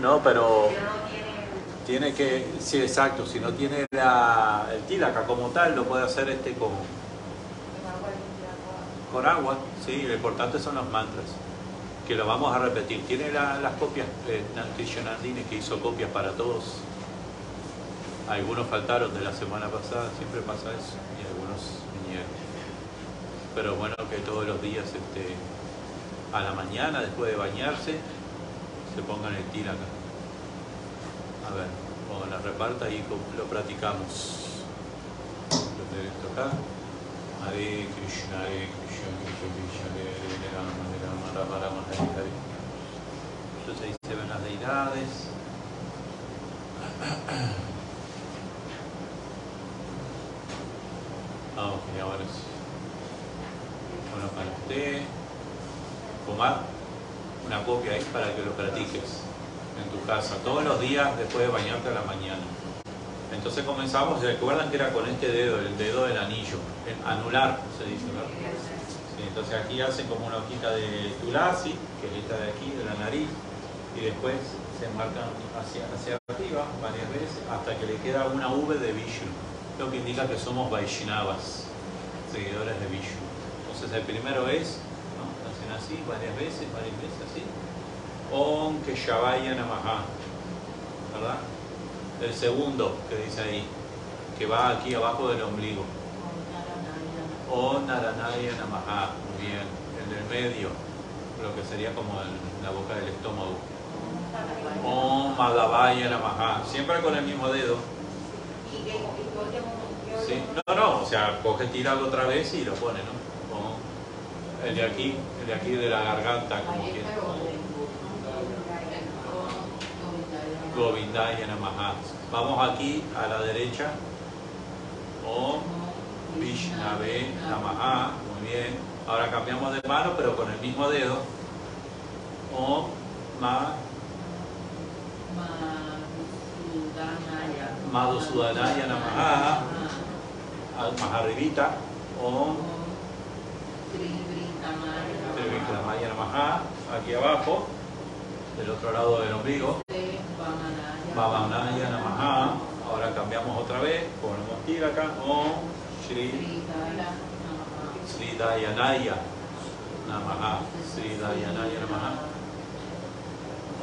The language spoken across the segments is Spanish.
No, pero tiene... que, sí, exacto, si no tiene la, el tílaca como tal, lo puede hacer este con, con agua sí, lo importante son los mantras, que lo vamos a repetir. Tiene la- las copias, eh, Krishnandini que hizo copias para todos. Algunos faltaron de la semana pasada, siempre pasa eso, y algunos vinieron. Pero bueno, que todos los días, este, a la mañana, después de bañarse, se pongan el tílaca. A ver, cuando la reparta y lo practicamos. Lo de esto acá. Hare Krishna, Hare Krishna, Krishna Krishna, Hare Rama, Hare Rama, Rama Rama, Hare Hare. Entonces ahí se ven las deidades. Ah, ok, ahora sí. Bueno, para usted, tomar una copia ahí para que lo practiques en tu casa todos los días después de bañarte a la mañana. Entonces comenzamos, recuerdan que era con este dedo, el dedo del anillo, el anular se dice. Sí, entonces aquí hacen como una hojita de tulasi, que es esta de aquí, de la nariz, y después se marcan hacia, hacia arriba varias veces hasta que le queda una V de Vishnu, lo que indica que somos Vaishnavas, seguidores de Vishnu. Entonces el primero es, así varias veces, varias veces así, Om Keshavaya Namaha, ¿verdad? El segundo que dice ahí, que va aquí abajo del ombligo. Om Naranaya Namaha, muy bien. El del medio, lo que sería como el- la boca del estómago. Om Madhavaya Namaha, siempre con el mismo dedo. Sí. No, no, o sea, coge, tíralo otra vez y lo pone, ¿no? El de aquí, el de aquí de la garganta, como que. Govindaya Namaha. Vamos aquí a la derecha. Om Vishnave Namaha. Muy bien. Ahora cambiamos de mano, pero con el mismo dedo. Om Ma Madhusudanaya Namaha. ah, Más arribita. Om Namaha. Aquí abajo. Del otro lado del ombligo. Bhavanaya Namaha. Ahora cambiamos otra vez. Ponemos tira acá. Om Shri Sri Dayanaya Namaha. Sri Dayanaya Namaha.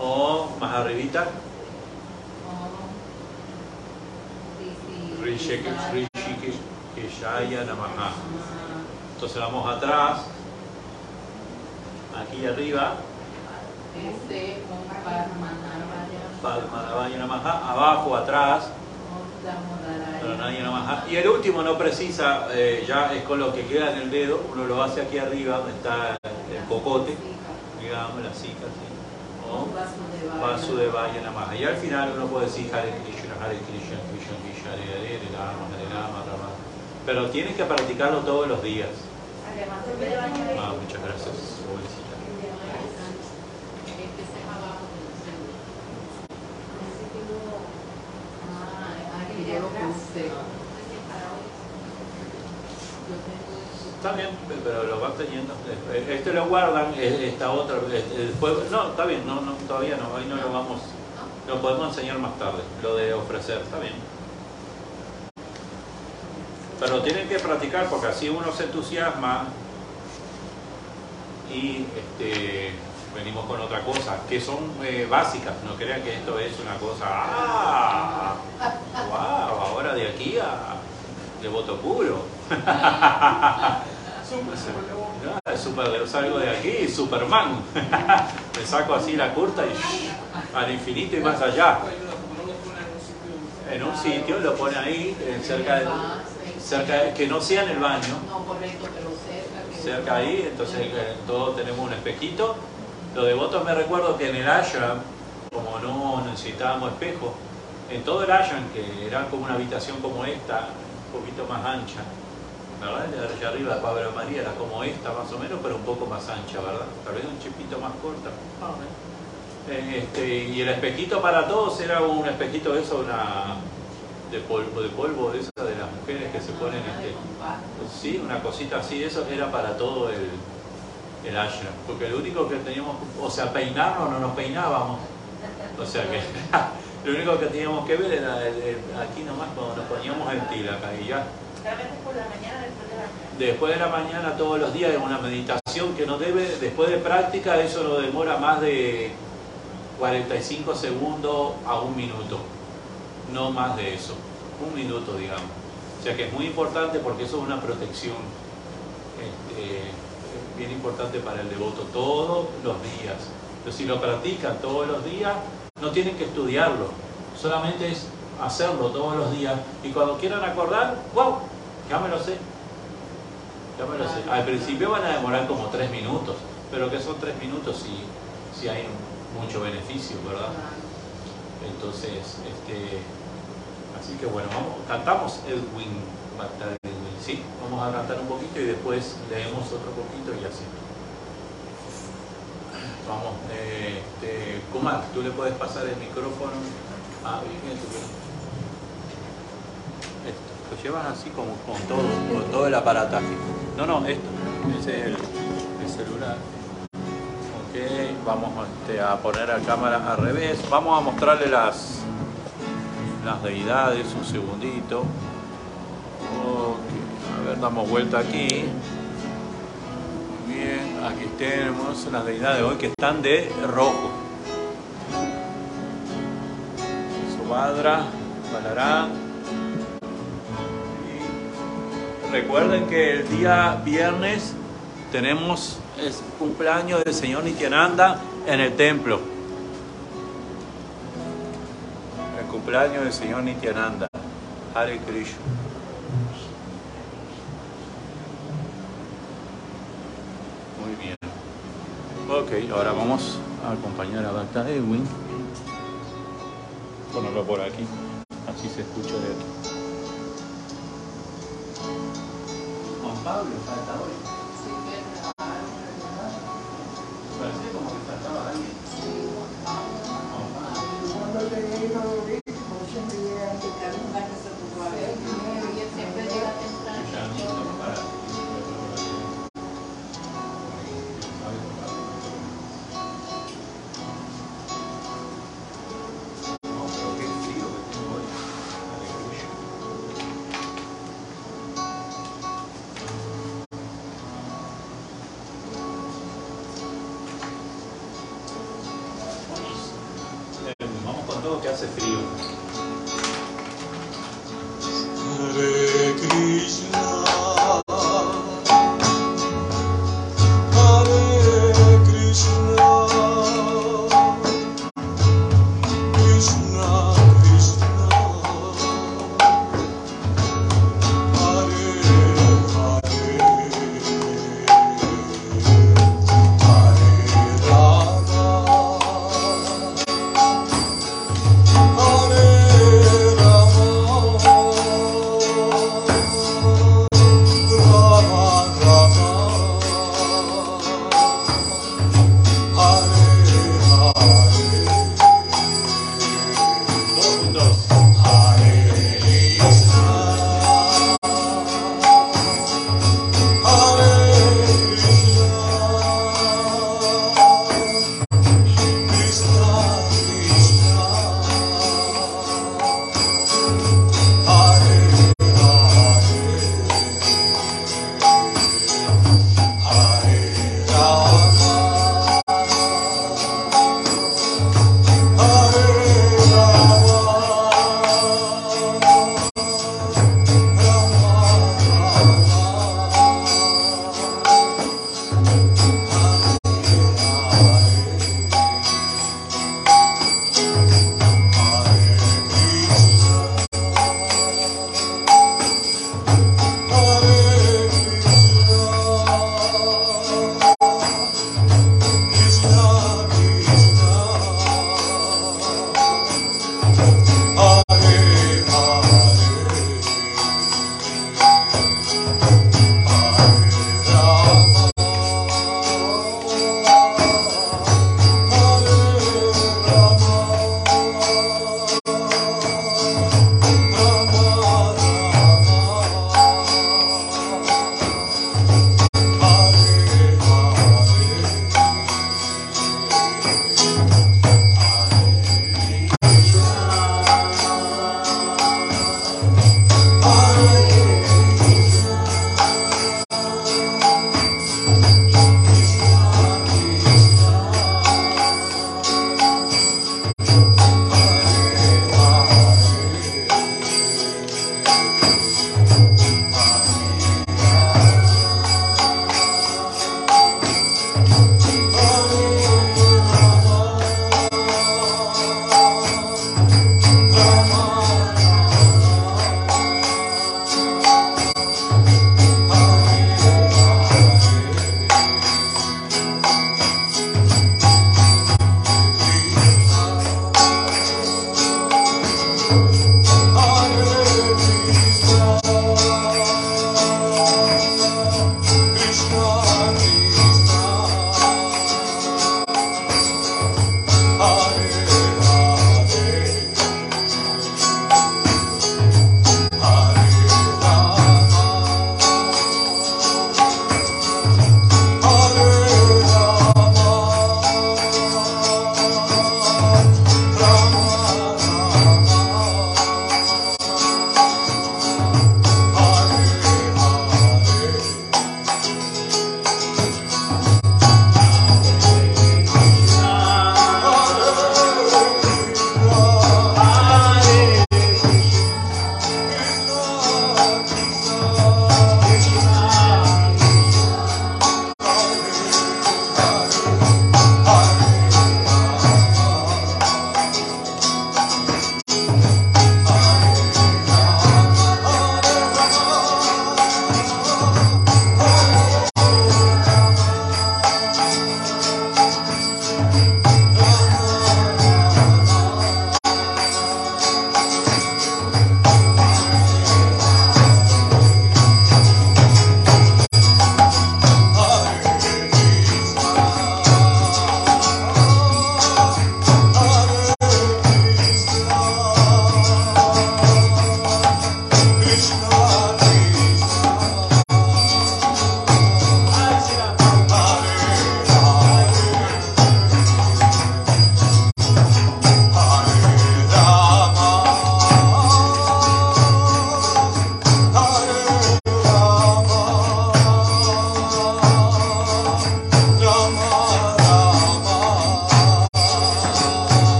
O más arribita. Rishikeshaya Namaha. Entonces vamos atrás. Aquí arriba. Padmanabhaya Namaha. Abajo, atrás. Y el último no precisa, eh, ya es con lo que queda en el dedo, uno lo hace aquí arriba, donde está el cocote, digamos, la cica. Om Vasudevaya Namaha. Y al final uno puede decir Hare Krishna, Hare Krishna, Krishna Krishna, Hare Hare, Hare Rama, Hare Rama, Rama. Pero tienes que practicarlo todos los días. De Ah, muchas gracias, jovencita. Está bien, pero lo vas teniendo. Este lo guardan, eh, esta otra, eh, no, está bien, no, no, todavía no, ahí no lo vamos, lo podemos enseñar más tarde, lo de ofrecer, está bien. Pero tienen que practicar porque así uno se entusiasma y este, venimos con otra cosa, que son eh, básicas, no crean que esto es una cosa, ¡ah! ¡Wow! Ahora de aquí a devoto puro. Ah, es super, yo salgo de aquí, Superman. Me saco así la curta y al infinito y más allá. En un sitio lo pone ahí, cerca de, cerca de- que no sea en el baño, No, correcto, pero cerca. cerca ahí, entonces eh, todos tenemos un espejito. Los devotos me recuerdo que en el ashram, como no necesitábamos espejo, en todo el ashram, que era como una habitación como esta, un poquito más ancha, ¿verdad? De allá arriba Pablo María era como esta más o menos, pero un poco más ancha, ¿verdad? Tal vez un chipito más corta. Eh, Este, y el espejito para todos era un espejito de eso, una de polvo, de polvo de esa de las mujeres que se ponen este, Sí, una cosita así, eso era para todo el, el ashram. Porque lo único que teníamos, o sea, peinarnos no nos peinábamos. O sea que lo único que teníamos que ver era el- el- aquí nomás cuando nos poníamos el tila acá y ya. Por la mañana, después de la mañana. Después de la mañana todos los días es una meditación que no debe, después de práctica eso no demora más de 45 segundos a un minuto, no más de eso, un minuto digamos. O sea que es muy importante porque eso es una protección este, bien importante para el devoto todos los días. Pero si lo practican todos los días, no tienen que estudiarlo, solamente es hacerlo todos los días y cuando quieran acordar, wow, ya me lo sé. Ya me lo sé. Al principio van a demorar como tres minutos, pero que son tres minutos si, si hay mucho beneficio, ¿verdad? Entonces, este, así que bueno, vamos, cantamos Edwin, va a estar Edwin, sí, vamos a cantar un poquito y después leemos otro poquito y así. Vamos, este, Kumar, tú le puedes pasar el micrófono a Esto, lo llevas así como con todo, con todo el aparataje. No, no, esto, ese es el, el celular. Ok, vamos este, a poner la cámara al revés. Vamos a mostrarle las, las deidades, un segundito. Damos vuelta aquí. Bien, aquí tenemos las deidades de hoy que están de rojo. Subhadra, Balarán. Y recuerden que el día viernes tenemos el cumpleaños del señor Nityananda en el templo. El cumpleaños del señor Nityananda. Hare Krishna. Muy bien. Ok, ahora vamos a acompañar a Dr. Edwin. Ponerlo por aquí, así se escucha de aquí. Juan Pablo falta hoy.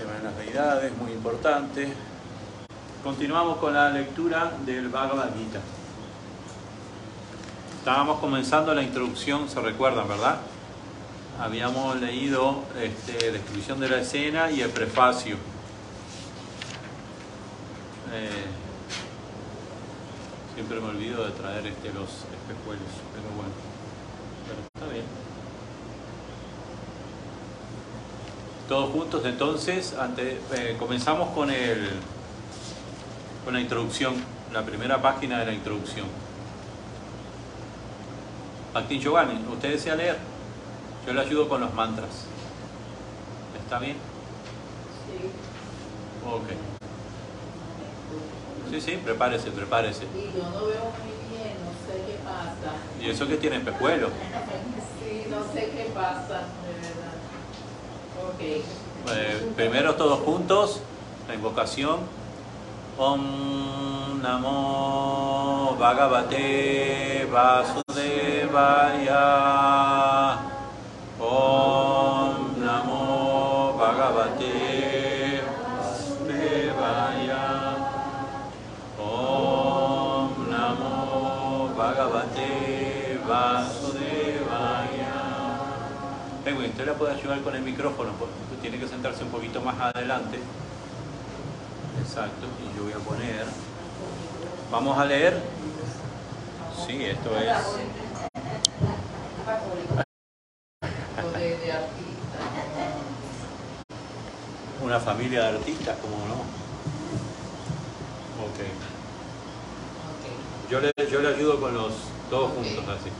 Las deidades, muy importante. Continuamos con la lectura del Bhagavad Gita. Estábamos comenzando la introducción, se recuerdan, ¿verdad? Habíamos leído este, descripción de la escena y el prefacio. Eh, siempre me olvido de traer este, los espejuelos, pero bueno, pero está bien. Todos juntos entonces, ante- eh, comenzamos con, el, con la introducción, la primera página de la introducción. Bhakti Giovanni, ¿usted desea leer? Yo le ayudo con los mantras. ¿Está bien? Sí. Ok. Sí, sí, prepárese, prepárese. Y yo no veo muy bien, no sé qué pasa. ¿Y eso que tiene espejuelo? Sí, no sé qué pasa, Eh, primero todos juntos, la invocación. Om Namo Bhagavate Vasudevaya. Om Namo Bhagavate Vasudevaya. Om Namo Bhagavate Vasudevaya. Penguin, usted la puede ayudar con el micrófono, tiene que sentarse un poquito más adelante. Exacto, y yo voy a poner. Vamos a leer. Sí, esto es. Una familia de artistas, como no. Ok. Yo le, yo le ayudo con los dos juntos así.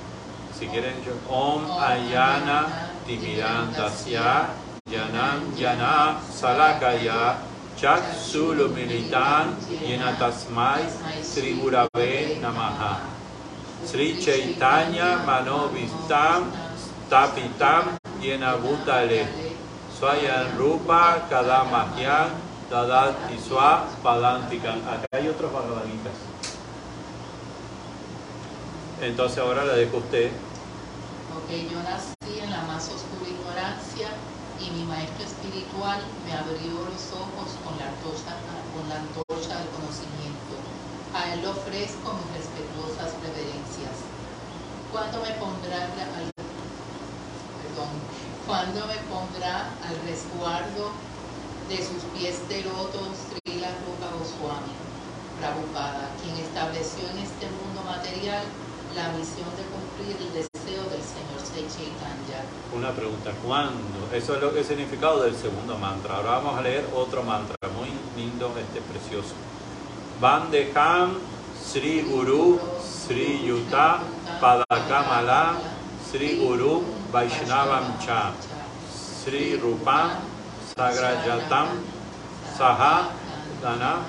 Si quieren, yo. Om Ayana Timidantasya Yanam Yana Salakaya Chaksulu Militan Yenatasmai Sri Gurave Namaha Sri Chaitanya Manovistam Tapitam Yenabhutale Swayan Rupa Kadamahyan Dadati Swa Padantikan. Acá hay otros Bhagavaditas. Entonces ahora le dejo a usted. Ok, yo nací en la más oscura ignorancia y mi maestro espiritual me abrió los ojos con la antorcha, con la antorcha del conocimiento. A él ofrezco mis respetuosas reverencias. ¿Cuándo me pondrá al, perdón, ¿cuándo me pondrá al resguardo de sus pies de loto Srila Rupa Goswami, Prabhupada, quien estableció en este mundo material la misión de cumplir el deseo del Señor Sri Chaitanya. Una pregunta, ¿cuándo? Eso es lo que es significado del segundo mantra. Ahora vamos a leer otro mantra, muy lindo, este precioso. Bandeham Sri Guru Sri Yuta Padakamala Sri Guru Vaishnavam Cha Sri Rupam Sagrajatam Saha Dana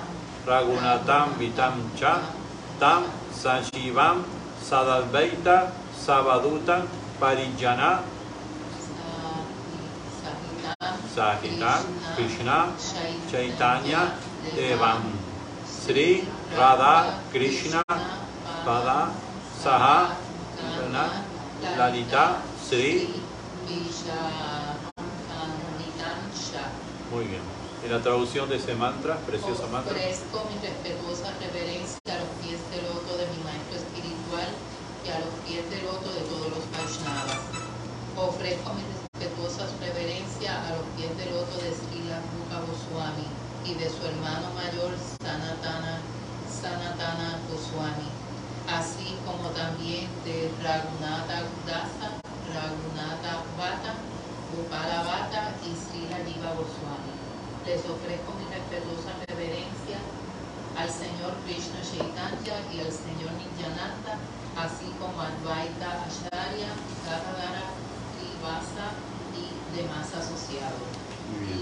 Ragunatam Vitam Cha Tam Sanjivam Sadadvaita Savaduta Parijana Sahitam Krishna Chaitanya Devam Sri Radha Krishna Pada Saha Lalita Sri Muy bien. Y la traducción de ese mantra, precioso mantra. Ofrezco mi respetuosa reverencia a los pies de loto de mi maestro espiritual y a los pies de loto de todos los Vaishnavas. Ofrezco mi respetuosa reverencia a los pies de loto de Srila Rupa Goswami y de su hermano mayor Sanatana, Sanatana Goswami, así como también de Raghunatha Dasa, Raghunatha Bhatta, Gopala Bhatta y Srila Jiva Goswami. Les ofrezco mi respetuosa reverencia al Señor Krishna Chaitanya y al Señor Nityananda, así como Advaita Acharya, Gadadara, Trivasa y demás asociados.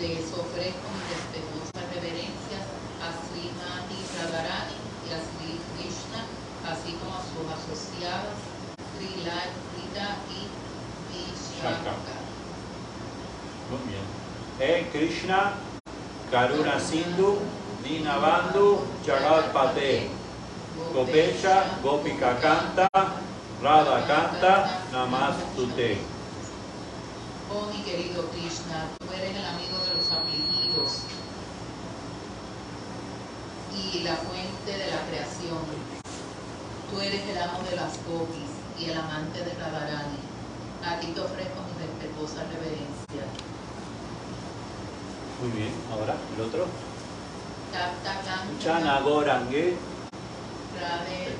Les ofrezco mi respetuosa reverencia a Sri Mati Radharani y a Sri Krishna, así como a sus asociadas Sri Rita y Vishaka. Muy bien. E Krishna, Karuna Sindhu, Dinabandhu, Jagatpate, Gopesha, Gopika Canta, Radha Canta, Namastute. Oh mi querido Krishna, tú eres el amigo de los afligidos y la fuente de la creación. Tú eres el amo de las gopis y el amante de Radharani. A ti te ofrezco mi respetuosa reverencia. Muy bien, ahora el otro. Chana Gorange,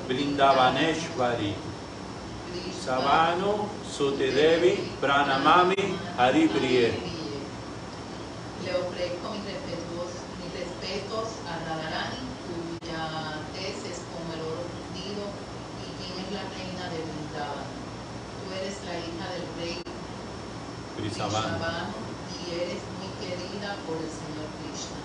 Krishna, Savanu, Sutedevi, Pranamami, Haripriye. Le ofrezco mis respetuos, mis respetos a Radharani, cuya tez es como el oro fundido y quien es la reina de Vrindavan. Tú eres la hija del rey. Vrishabhanu y eres muy querida por el Señor Krishna.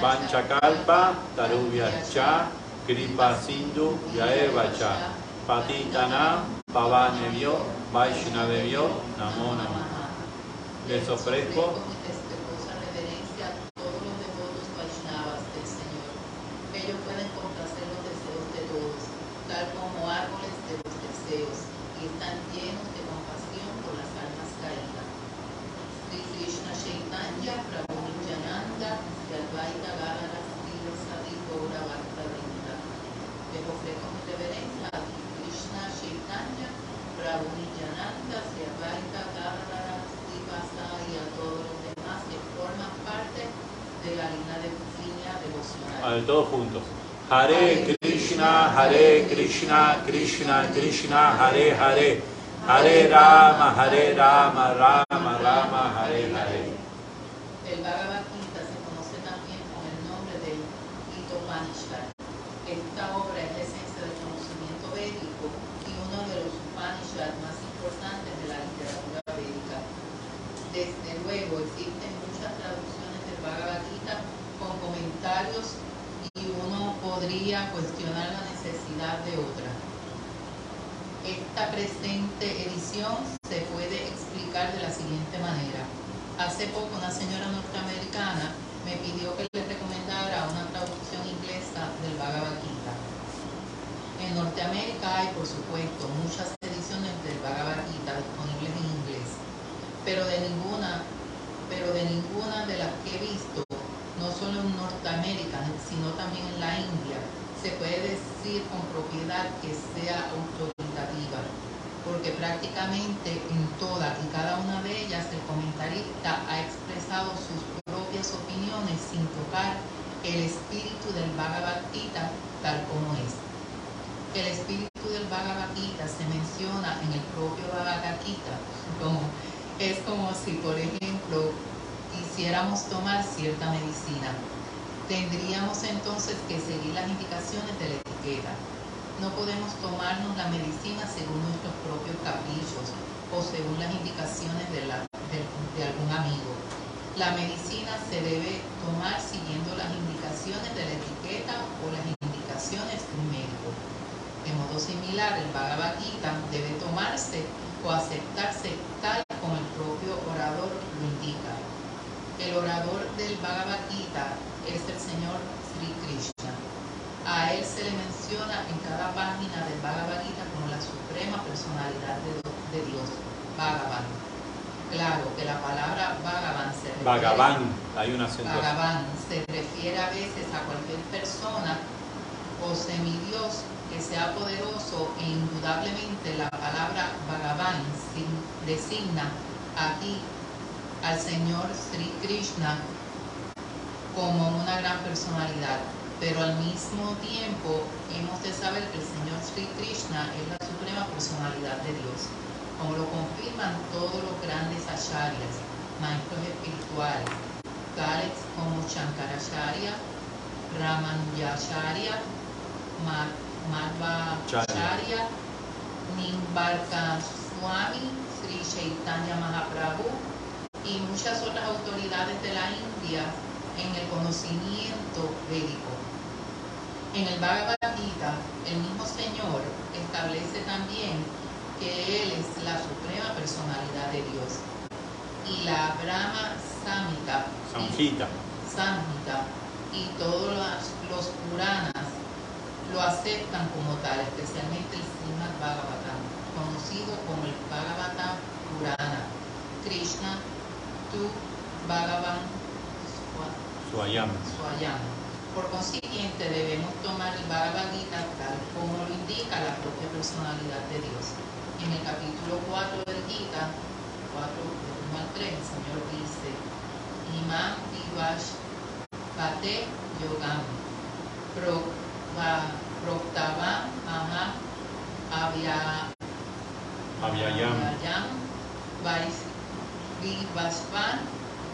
Vanchakalpa, Tarubhyacha, Kripa Sindhu, Yaevacha, Patitanam, Pavanevyo, Vaishnavevyo, Namo. Namaha. Les ofrezco mi respetuosa reverencia a todos los devotos Vaishnavas del Señor. Ellos pueden complacer los deseos de todos, tal como árboles de los deseos, y están llenos de compasión por las almas caídas. Sri Krishna Chaitanya Prabhu Nityananda y Advaita Gadara Sri Sati Gaura Bhakta Vrinda. Les ofrezco mi reverencia a Sri Krishna Chaitanya Prabhu Nityananda y Advaita Gadara Sri Vasa y a todos los demás que forman parte de la línea de línea a devocional. ver, todos juntos. Hare Krishna, Hare Krishna, Krishna Krishna, Hare Hare, Hare Rama, Hare Rama, Rama Rama, Hare Hare. El Bhagavad Gita se conoce también con el nombre del Hitopanishad. Esta obra es la esencia del conocimiento védico y uno de los Upanishads más importantes de la literatura védica. Desde luego existen muchas traducciones del Bhagavad Gita con comentarios y uno podría cuestionar la necesidad de otra. Esta presente edición se puede explicar de la siguiente manera. Hace poco una señora norteamericana me pidió que le recomendara una traducción inglesa del Bhagavad Gita. En Norteamérica hay, por supuesto, muchas ediciones del Bhagavad Gita disponibles en inglés, pero de ninguna, pero de ninguna de las que he visto, no solo en Norteamérica, sino también en la India, se puede decir que sea autoritativa, porque prácticamente en toda y cada una de ellas el comentarista ha expresado sus propias opiniones sin tocar el espíritu del Bhagavad Gita tal como es. El espíritu del Bhagavad Gita se menciona en el propio Bhagavad Gita, como, es como si, por ejemplo, quisiéramos tomar cierta medicina. Tendríamos entonces que seguir las indicaciones de la etiqueta. No podemos tomarnos la medicina según nuestros propios caprichos o según las indicaciones de, la- de- algún amigo. La medicina se debe tomar siguiendo las indicaciones de la etiqueta o las indicaciones de un médico. De modo similar, el Bhagavad Gita debe tomarse o aceptarse tal como el propio orador lo indica. El orador del Bhagavad Gita es el Señor Sri Krishna. A él se le menciona en cada página del Bhagavad Gita como la suprema personalidad de, de Dios, Bhagavan. Claro que la palabra Bhagavan se refiere, Bhagavan, hay un acento. Bhagavan se refiere a veces a cualquier persona o semidios que sea poderoso e indudablemente la palabra Bhagavan designa aquí al Señor Sri Krishna como una gran personalidad, pero al mismo tiempo hemos de saber que el Señor Sri Krishna es la suprema personalidad de Dios, como lo confirman todos los grandes acharyas, maestros espirituales, tales como Shankaracharya, Ramanujacharya, Ma- Madhvacharya, Nimbarka Swami, Sri Chaitanya Mahaprabhu y muchas otras autoridades de la India en el conocimiento védico. En el Bhagavad Gita, el mismo Señor establece también que Él es la suprema personalidad de Dios. y la Brahma Samhita, y- Sanjita. Samhita y todos los, Puranas lo aceptan como tal, especialmente el Srimad Bhagavatam, conocido como el Bhagavatam Purana. Krishna, tu Bhagavan Swa- Suayam. Swayam. Por consiguiente, debemos tomar el Bhagavad Gita tal como lo indica la propia personalidad de Dios. En el capítulo 4 del Gita, 4, del 1 al 3, el Señor dice, Imam Divash Pate Yogam Pro- Va- Proktavam Aha Avya Avyayam. Vivasvan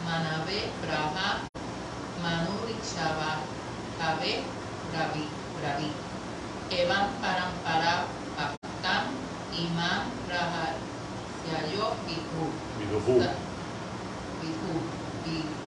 Manave Braha Manurikshava Kave Bravi Bravi Evam Parampara Bhaktam Imam Raha Syayo Vihu Viduhu. Vihu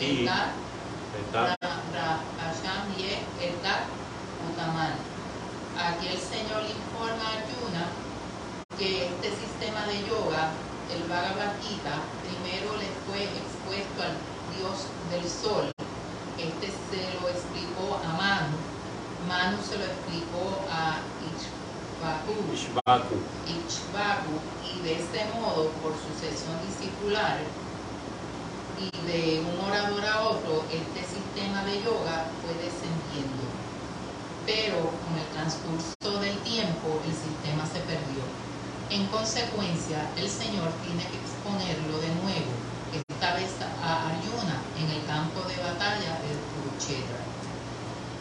Ye Utaman Aquí el Señor informa a Arjuna que este sistema de yoga, el Bhagavad Gita, primero le fue expuesto al dios del sol. Este se lo explicó a Manu. Manu se lo explicó a Ishvaku. Ishvaku. Ichbaku y de este modo, por sucesión discipular y de un orador a otro, este sistema de yoga fue descendiendo. Pero con el transcurso del tiempo, el sistema se perdió. En consecuencia, el Señor tiene que exponerlo de nuevo, esta vez a Arjuna en el campo de batalla de Kurukshetra.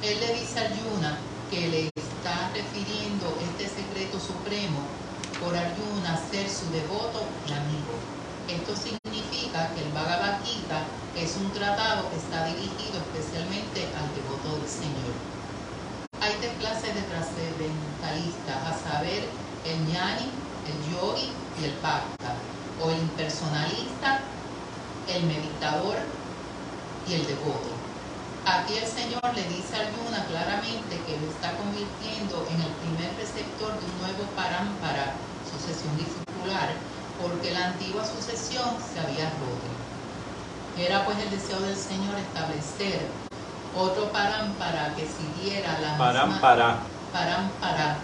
Él le dice a Arjuna que le está refiriendo este secreto supremo por Arjuna ser su devoto y amigo. Esto significa que el Bhagavad Gita es un tratado que está dirigido especialmente al devoto del Señor. Hay tres clases de trascendentalistas, a saber, el ñani, el yogi y el bhakta, o el impersonalista, el meditador y el devoto. Aquí el Señor le dice a Arjuna claramente que lo está convirtiendo en el primer receptor de un nuevo parámpara, sucesión discipular, porque la antigua sucesión se había roto. Era pues el deseo del Señor establecer otro parámpara que siguiera la misma parámpara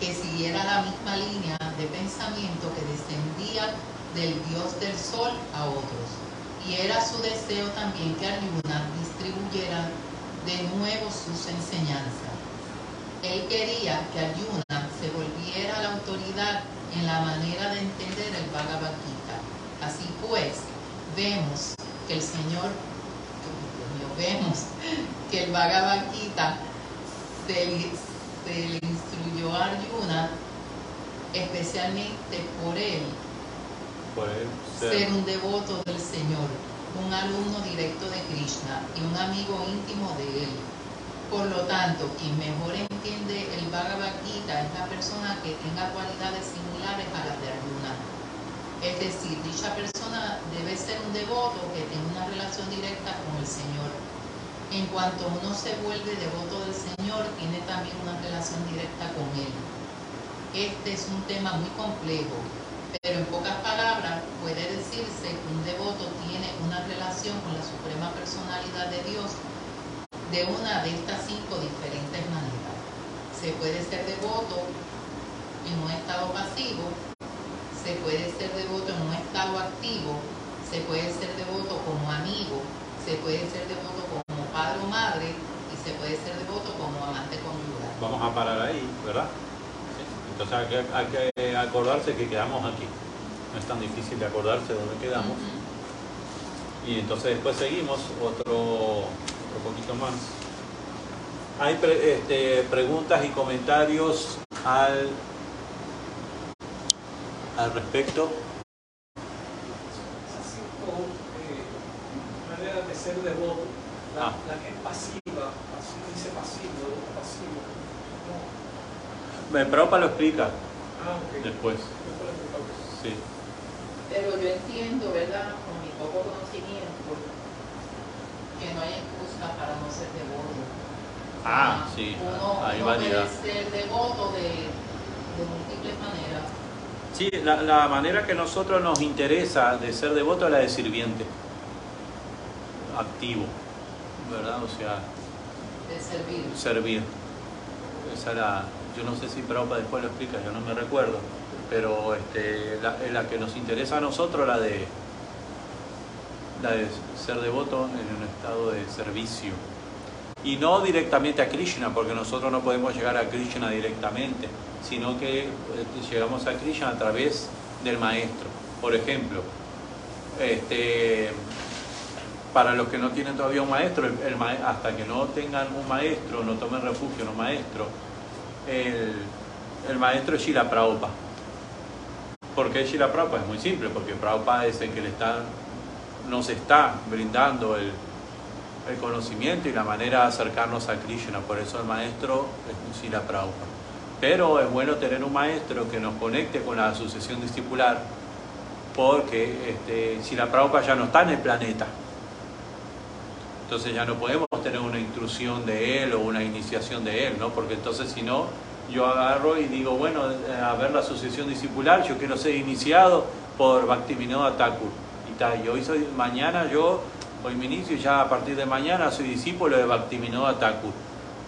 que siguiera la misma línea de pensamiento que descendía del Dios del Sol a otros. Y era su deseo también que Arjuna distribuyera de nuevo sus enseñanzas. Él quería que Arjuna se volviera la autoridad en la manera de entender el Bhagavad Gita. Así pues, vemos que el Señor, mío, vemos que el Bhagavad Gita se le, se le instruyó a Arjuna especialmente por él Por él ser ser. un devoto del Señor, un alumno directo de Krishna y un amigo íntimo de él. Por lo tanto, quien mejor entiende el Bhagavad Gita es la persona que tenga cualidades similares a las de Arjuna. Es decir, dicha persona debe ser un devoto que tenga una relación directa con el Señor. En cuanto uno se vuelve devoto del Señor, tiene también una relación directa con Él. Este es un tema muy complejo, pero en pocas palabras puede decirse que un devoto tiene una relación con la suprema personalidad de Dios de una de estas cinco diferentes maneras. Se puede ser devoto en un estado pasivo, se puede ser devoto en un estado activo, se puede ser devoto como amigo, se puede ser devoto como padre o madre y se puede ser devoto como amante conyugal. Vamos a parar ahí, ¿verdad? Entonces hay que, hay que acordarse que quedamos aquí. No es tan difícil de acordarse de dónde quedamos. Y entonces después seguimos otro, otro poquito más. Hay pre- este, preguntas y comentarios al, al respecto. cinco eh, maneras de ser devoto. La, Ah. la que es pasiva, pasiva dice pasivo, pasivo. No. Me Prabhupada lo explica Ah, después. Sí. Pero yo entiendo, ¿verdad? Con mi poco conocimiento, que no hay para no ser devoto. Ah, sí, Uno, hay uno variedad. puede ser devoto de, de múltiples maneras. Sí, la, la manera que nosotros nos interesa de ser devoto es la de sirviente, activo, ¿verdad? O sea, de servir. servir. Esa era, yo no sé si Prabhupada después lo explica, yo no me recuerdo, pero este, la, la que nos interesa a nosotros la de, de ser devoto en un estado de servicio. Y no directamente a Krishna, porque nosotros no podemos llegar a Krishna directamente, sino que eh, llegamos a Krishna a través del maestro. Por ejemplo, este, para los que no tienen todavía un maestro, el- el hasta que no tengan un maestro, no tomen refugio en un maestro, el, el maestro es Shila Prabhupada. ¿Por qué Shila Prabhupada? Es muy simple, porque Prabhupada es el que le está, nos está brindando el, conocimiento y la manera de acercarnos a Krishna. Por eso el maestro es Shila Prabhupada. Pero es bueno tener un maestro que nos conecte con la sucesión discipular, porque este, Shila Prabhupada ya no está en el planeta. Entonces ya no podemos tener una intrusión de él o una iniciación de él, ¿no? Porque entonces si no, yo agarro y digo, bueno, eh, a ver la sucesión discipular, yo quiero ser iniciado por Bhaktivinoda Thakur. Y, hoy soy, mañana yo, hoy me inicio y ya a partir de mañana soy discípulo de Bhaktivinoda Thakur.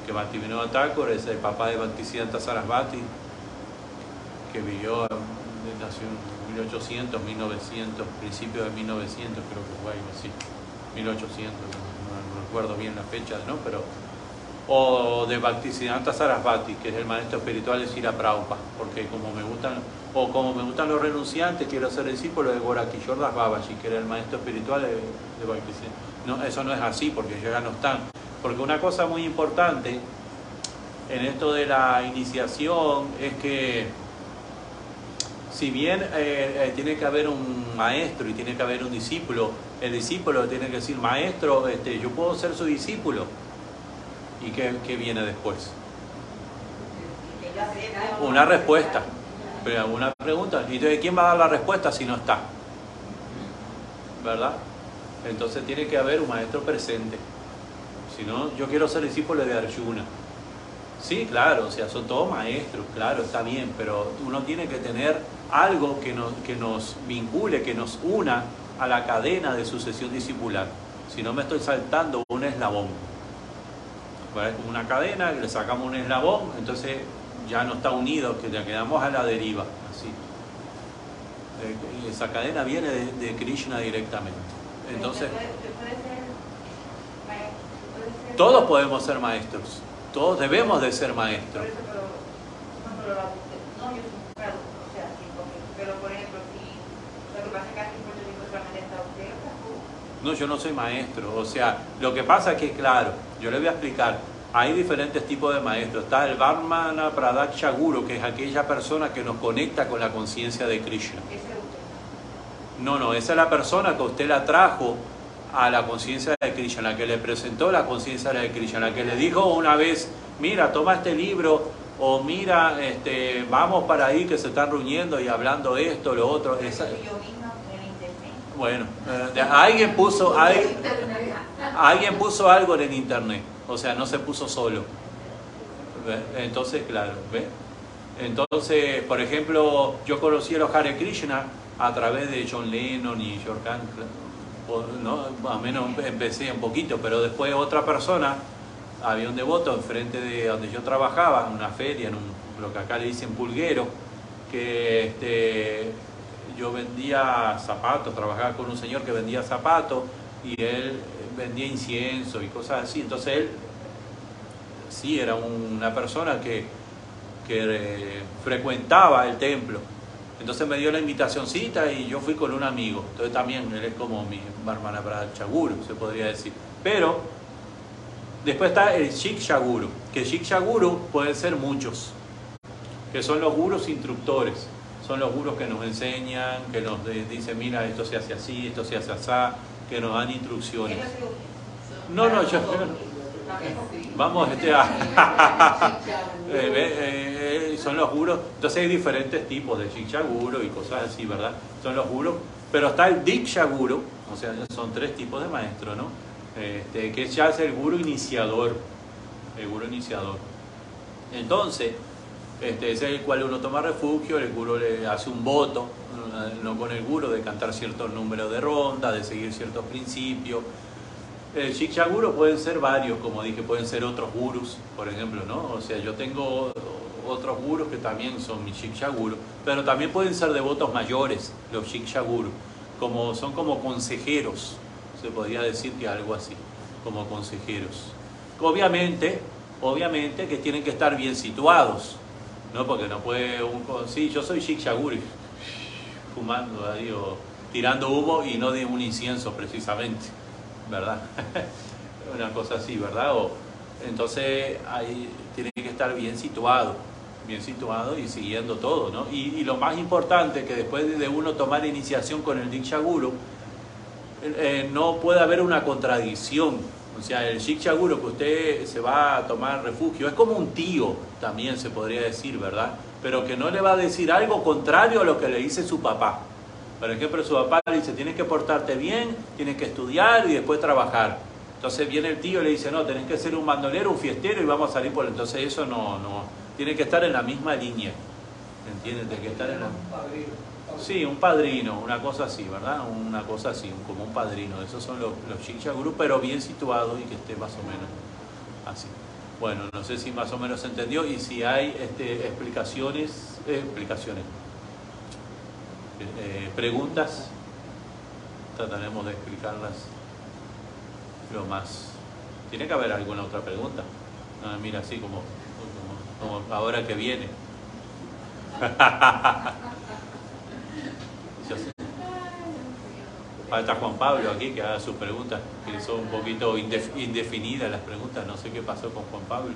Que Bhaktivinoda Thakur es el papá de Bhaktisiddhanta Sarasvati, que vivió, nació en 1800, 1900, principio de 1900 creo que fue algo así. 1800, no, recuerdo bien la fecha, ¿no? Pero, o de Bhaktisiddhanta Sarasvati, que es el maestro espiritual de Sira Prabhupada, porque como me gustan, o como me gustan los renunciantes, quiero ser discípulo de Gorakishore Das Babaji, que era el maestro espiritual de, de Bhaktisiddhanta. No, eso no es así, porque ellos ya no están. Porque una cosa muy importante en esto de la iniciación es que si bien eh, eh, tiene que haber un maestro y tiene que haber un discípulo, el discípulo tiene que decir, maestro, este, yo puedo ser su discípulo. ¿Y qué, qué viene después? Una respuesta. Pero una pregunta. ¿Y entonces quién va a dar la respuesta si no está? ¿Verdad? Entonces tiene que haber un maestro presente. Si no, yo quiero ser discípulo de Arjuna. Sí, claro, o sea, son todos maestros, claro, está bien, pero uno tiene que tener algo que nos, que nos vincule, que nos una a la cadena de sucesión discipular. Si no me estoy saltando un eslabón. Una cadena, le sacamos un eslabón, entonces ya no está unido, que ya quedamos a la deriva. Así. Eh, esa cadena viene de, de Krishna directamente. Entonces, todos podemos ser maestros, todos debemos de ser maestros. No, yo no soy maestro. O sea, lo que pasa es que, claro, yo le voy a explicar. Hay diferentes tipos de maestros. Está el Varmana Pradaksha Guru, que es aquella persona que nos conecta con la conciencia de Krishna. No, no, esa es la persona que usted la trajo a la conciencia de Krishna, la que le presentó la conciencia de Krishna, la que le dijo una vez, mira, toma este libro, o mira, este, vamos para ahí que se están reuniendo y hablando esto, lo otro. Esa- Yo misma en el internet. Bueno, eh, alguien puso, alguien, puso algo en el internet, o sea, no se puso solo. Entonces, claro, ¿ve? Entonces, por ejemplo, yo conocí a los Hare Krishna a través de John Lennon y George Cancel, ¿no? Más menos empecé un poquito, pero después otra persona, había un devoto enfrente de donde yo trabajaba, en una feria, en un, lo que acá le dicen pulguero, que este, yo vendía zapatos, trabajaba con un señor que vendía zapatos y él vendía incienso y cosas así. Entonces él sí era una persona que, que eh, frecuentaba el templo. Entonces me dio la invitacióncita y yo fui con un amigo. Entonces también él es como mi Barmana para Chaguru, se podría decir. Pero después está el Shiksha Guru, que Shiksha Guru pueden ser muchos, que son los gurus instructores. Son los gurus que nos enseñan, que nos dicen, mira, esto se hace así, esto se hace así, que nos dan instrucciones. No, no, yo... Vamos este. Eh, eh, eh, son los guros, entonces hay diferentes tipos de Shiksha-guru y cosas así, ¿verdad? Son los gurus, pero está el Diksha-guru, o sea, son tres tipos de maestros, ¿no? Este, que ya es el guru iniciador, el guru iniciador. Entonces, este, es el cual uno toma refugio, el guru le hace un voto, no con el guru, de cantar ciertos números de ronda, de seguir ciertos principios. El Shiksha Guru pueden ser varios, como dije, pueden ser otros gurus, por ejemplo, ¿no? O sea, yo tengo otros gurus que también son mis Shiksha Guru, pero también pueden ser devotos mayores, los Shiksha Guru, como, son como consejeros, se podría decir que algo así, como consejeros. Obviamente, obviamente que tienen que estar bien situados, ¿no? Porque no puede un... Sí, yo soy Shiksha Guru, fumando, tirando humo y no de un incienso precisamente. ¿verdad? Una cosa así, ¿verdad? O, entonces ahí tiene que estar bien situado, bien situado y siguiendo todo, ¿no? Y, lo más importante que después de uno tomar iniciación con el Diksha Guru, eh, no puede haber una contradicción. O sea, el Diksha Guru que usted se va a tomar refugio es como un tío, también se podría decir, ¿verdad? Pero que no le va a decir algo contrario a lo que le dice su papá. Por ejemplo, su papá le dice, tienes que portarte bien, tienes que estudiar y después trabajar. Entonces viene el tío y le dice, no, tenés que ser un bandolero, un fiestero y vamos a salir por... Entonces eso no, no, tiene que estar en la misma línea. ¿Entiendes? Tiene que estar en la... Sí, un padrino, una cosa así, ¿verdad? Una cosa así, como un padrino. Esos son los, los Guru, pero bien situados y que esté más o menos así. Bueno, no sé si más o menos se entendió y si hay este, explicaciones, eh, explicaciones, eh, preguntas, trataremos de explicarlas lo más. Tiene que haber alguna otra pregunta. Ah, mira, así como, como ahora que viene. Yo sé. Falta Juan Pablo aquí que haga sus preguntas, que son un poquito indef- indefinidas las preguntas. No sé qué pasó con Juan Pablo.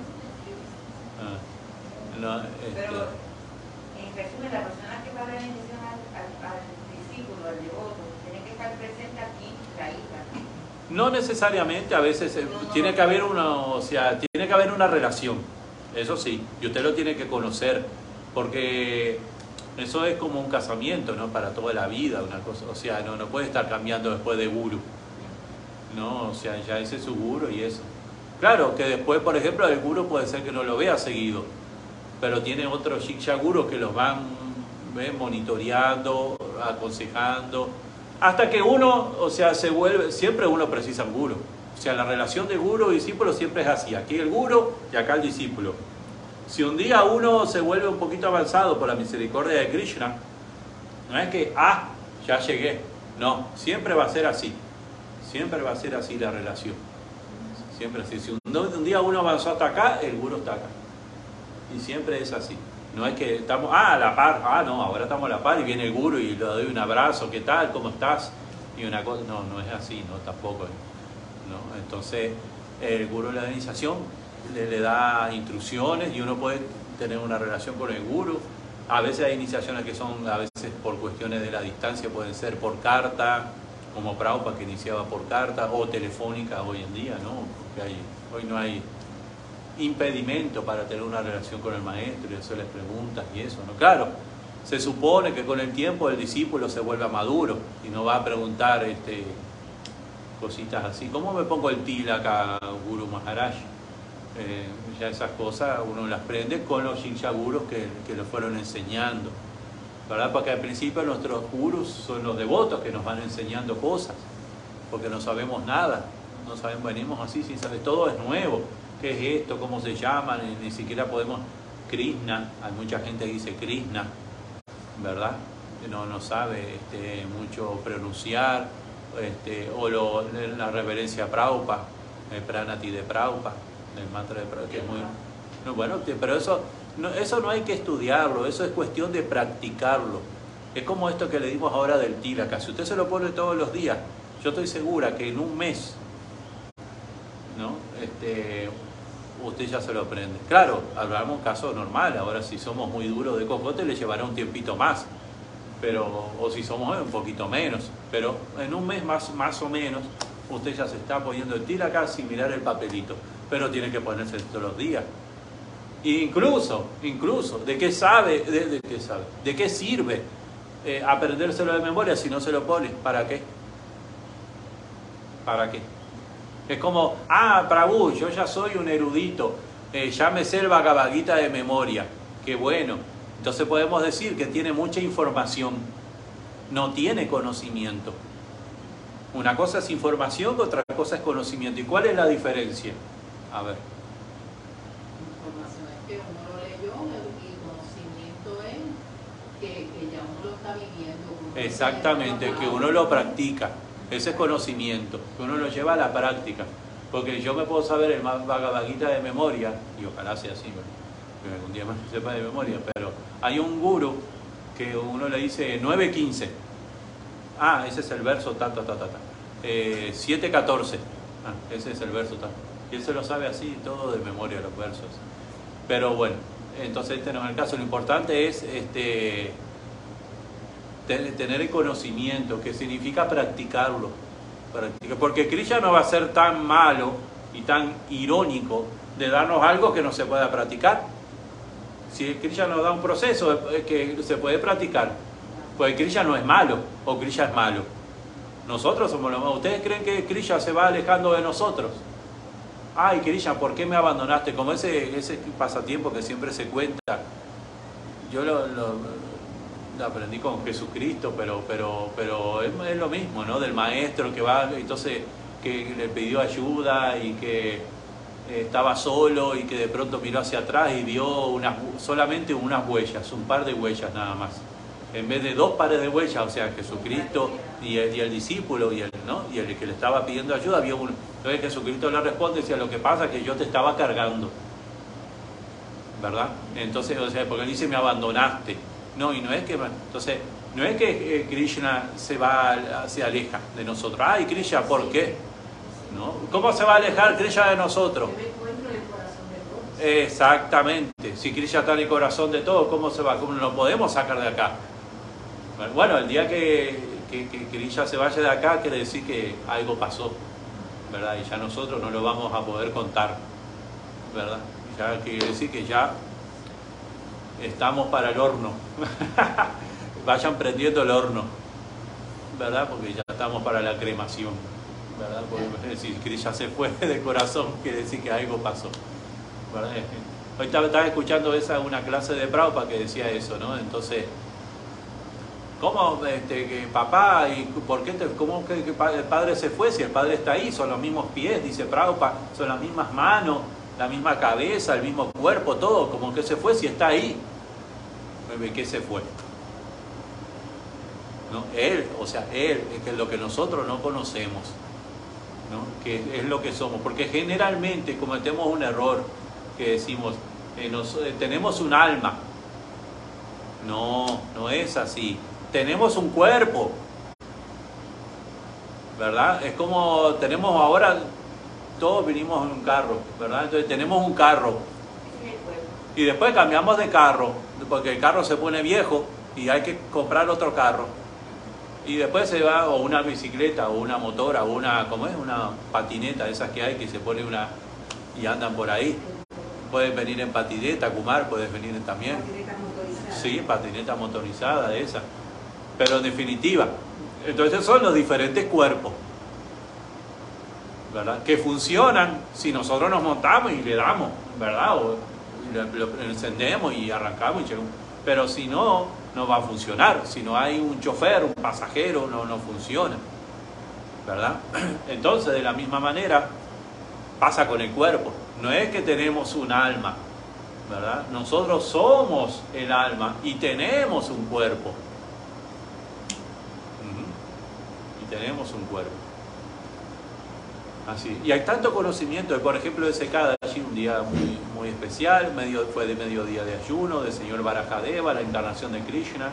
Ah, no, este, Pero, en resumen, la persona que va a dar la iniciación al, al, al discípulo, al devoto, tiene que estar presente aquí, la hija. No necesariamente, a veces eh, tiene que haber una, o sea, tiene que haber una relación, eso sí, y usted lo tiene que conocer, porque eso es como un casamiento, ¿no? Para toda la vida, una cosa, o sea, no, no puede estar cambiando después de guru, ¿no? O sea, ya ese es su guru y eso. Claro, que después, por ejemplo, el guru puede ser que no lo vea seguido, pero tiene otros shiksha gurus que los van monitoreando, aconsejando, hasta que uno, o sea, se vuelve, siempre uno precisa un guru. O sea, la relación de guru discípulo siempre es así. Aquí el guru y acá el discípulo. Si un día uno se vuelve un poquito avanzado por la misericordia de Krishna, no es que, ah, ya llegué. No, siempre va a ser así. Siempre va a ser así la relación. Siempre así. Si un, día uno avanzó hasta acá, el guru está acá. Y siempre es así. No es que estamos, ah, a la par, ah, no, ahora estamos a la par y viene el guru y le doy un abrazo, ¿qué tal? ¿Cómo estás? Y una cosa, no, no es así, no, tampoco. ¿no? Entonces, el guru de la iniciación le, da instrucciones y uno puede tener una relación con el guru. A veces hay iniciaciones que son, a veces por cuestiones de la distancia, pueden ser por carta, como Prabhupada que iniciaba por carta, o telefónica hoy en día, ¿no? Porque hoy no hay impedimento para tener una relación con el maestro y hacerle preguntas y eso, ¿no? Claro, se supone que con el tiempo el discípulo se vuelve maduro y no va a preguntar este, cositas así. ¿Cómo me pongo el tilak a Guru Maharaj? Eh, ya esas cosas uno las aprende con los Shinshaguros que, que lo fueron enseñando. ¿Verdad? Porque al principio nuestros gurus son los devotos que nos van enseñando cosas, porque no sabemos nada, no sabemos, venimos así sin saber, todo es nuevo. ¿Qué es esto? ¿Cómo se llama? Ni, ni siquiera podemos. Krishna, hay mucha gente que dice Krishna, ¿verdad? No, no sabe este, mucho pronunciar, este, o lo- la reverencia a Prabhupada, el pranati de Prabhupada, el mantra de muy. no, bueno, pero eso no, eso no hay que estudiarlo, eso es cuestión de practicarlo. Es como esto que le dimos ahora del tilaka. Si usted se lo pone todos los días, yo estoy segura que en un mes ¿no? Este, usted ya se lo aprende. Claro, hablamos caso normal, ahora si somos muy duros de cocote le llevará un tiempito más, pero, o si somos un poquito menos, pero en un mes más, más o menos usted ya se está poniendo el acá sin mirar el papelito, pero tiene que ponerse todos los días. Incluso, incluso, ¿de qué sabe? ¿De, qué sabe? ¿De qué sirve eh, aprendérselo de memoria si no se lo pone? ¿Para qué? ¿Para qué? Es como, ah, Prabhu, yo ya soy un erudito, eh, ya me sé el Bhagavad Gita de memoria. Qué bueno. Entonces podemos decir que tiene mucha información, no tiene conocimiento. Una cosa es información, otra cosa es conocimiento. ¿Y cuál es la diferencia? A ver. Información es que uno lo leyó y conocimiento es que, que ya uno lo está viviendo. uno Exactamente, está que uno lo practica. Ese es conocimiento, que uno lo lleva a la práctica. Porque yo me puedo saber el Bhagavad Gita de memoria, y ojalá sea así, que algún día me lo sepa de memoria, pero hay un guru que uno le dice 9.15. Ah, ese es el verso, ta, ta, ta, ta, ta. Eh, 7.14. Ah, ese es el verso, ta. Y él se lo sabe así, todo de memoria los versos. Pero bueno, entonces este no es el caso. Lo importante es este, te- tener el conocimiento, que significa practicarlo. Practica- Porque Krishna no va a ser tan malo y tan irónico de darnos algo que no se pueda practicar. Si Krishna nos da un proceso que se puede practicar, pues Krishna no es malo o Krishna es malo. Nosotros somos los malos. ¿Ustedes creen que Krishna se va alejando de nosotros? Ay, Krishna, ¿por qué me abandonaste? Como ese, ese pasatiempo que siempre se cuenta. Yo lo, lo- lo aprendí con Jesucristo, pero, pero, pero es, es lo mismo, ¿no? Del maestro que va, entonces, que le pidió ayuda y que eh, estaba solo y que de pronto miró hacia atrás y vio unas, solamente unas huellas, un par de huellas nada más. En vez de dos pares de huellas, o sea, Jesucristo y el, y el discípulo y el, ¿no? y el que le estaba pidiendo ayuda, vio uno. Entonces Jesucristo le responde y decía, lo que pasa es que yo te estaba cargando. ¿Verdad? Entonces, o sea, porque él dice, me abandonaste. No, y no es que, entonces, no es que eh, Krishna se va, se aleja de nosotros. Ay, Krishna, ¿por qué? ¿No? ¿Cómo se va a alejar Krishna de nosotros? Exactamente. Si Krishna está en el corazón de todo, ¿cómo se va? ¿Cómo lo podemos sacar de acá? Bueno, el día que, que, se vaya de acá, quiere decir que algo pasó, ¿verdad? Y ya nosotros no lo vamos a poder contar, ¿verdad? Ya quiere decir que ya estamos para el horno. Vayan prendiendo el horno, ¿verdad? Porque ya estamos para la cremación, ¿verdad? Porque si Krishna se fue de corazón, quiere decir que algo pasó. Hoy estaba, escuchando esa una clase de Prabhupada que decía eso, ¿no? Entonces, ¿cómo este, papá y por qué te, cómo que, el padre se fue si el padre está ahí? Son los mismos pies, dice Prabhupada, son las mismas manos, la misma cabeza, el mismo cuerpo, todo, como que se fue si está ahí. ¿De qué se fue? ¿No? Él, o sea, él, es que lo que nosotros no conocemos. ¿no? que es lo que somos, porque generalmente cometemos un error que decimos, eh, eh, tenemos un alma. No, no es así. Tenemos un cuerpo, ¿verdad? Es como tenemos ahora, todos vinimos en un carro, ¿verdad? Entonces tenemos un carro y después cambiamos de carro, porque el carro se pone viejo y hay que comprar otro carro. Y después se va o una bicicleta o una motora o una, ¿cómo es? Una patineta, esas que hay que se pone una y andan por ahí. Pueden venir en patineta, Kumar, puedes venir también. Patineta motorizada. Sí, patineta motorizada, esa. Pero en definitiva, entonces son los diferentes cuerpos, ¿verdad? Que funcionan si nosotros nos montamos y le damos, ¿verdad? O lo, encendemos y arrancamos y llegamos. Pero si no, no va a funcionar. Si no hay un chofer, un pasajero, no, no funciona, ¿verdad? Entonces, de la misma manera, pasa con el cuerpo. No es que tenemos un alma, ¿verdad? Nosotros somos el alma y tenemos un cuerpo. Ujú. Y tenemos un cuerpo. Así. Y hay tanto conocimiento, por ejemplo, de secada allí un día muy, muy especial, medio, fue de mediodía de ayuno, del señor Barajadeva, la encarnación de Krishna.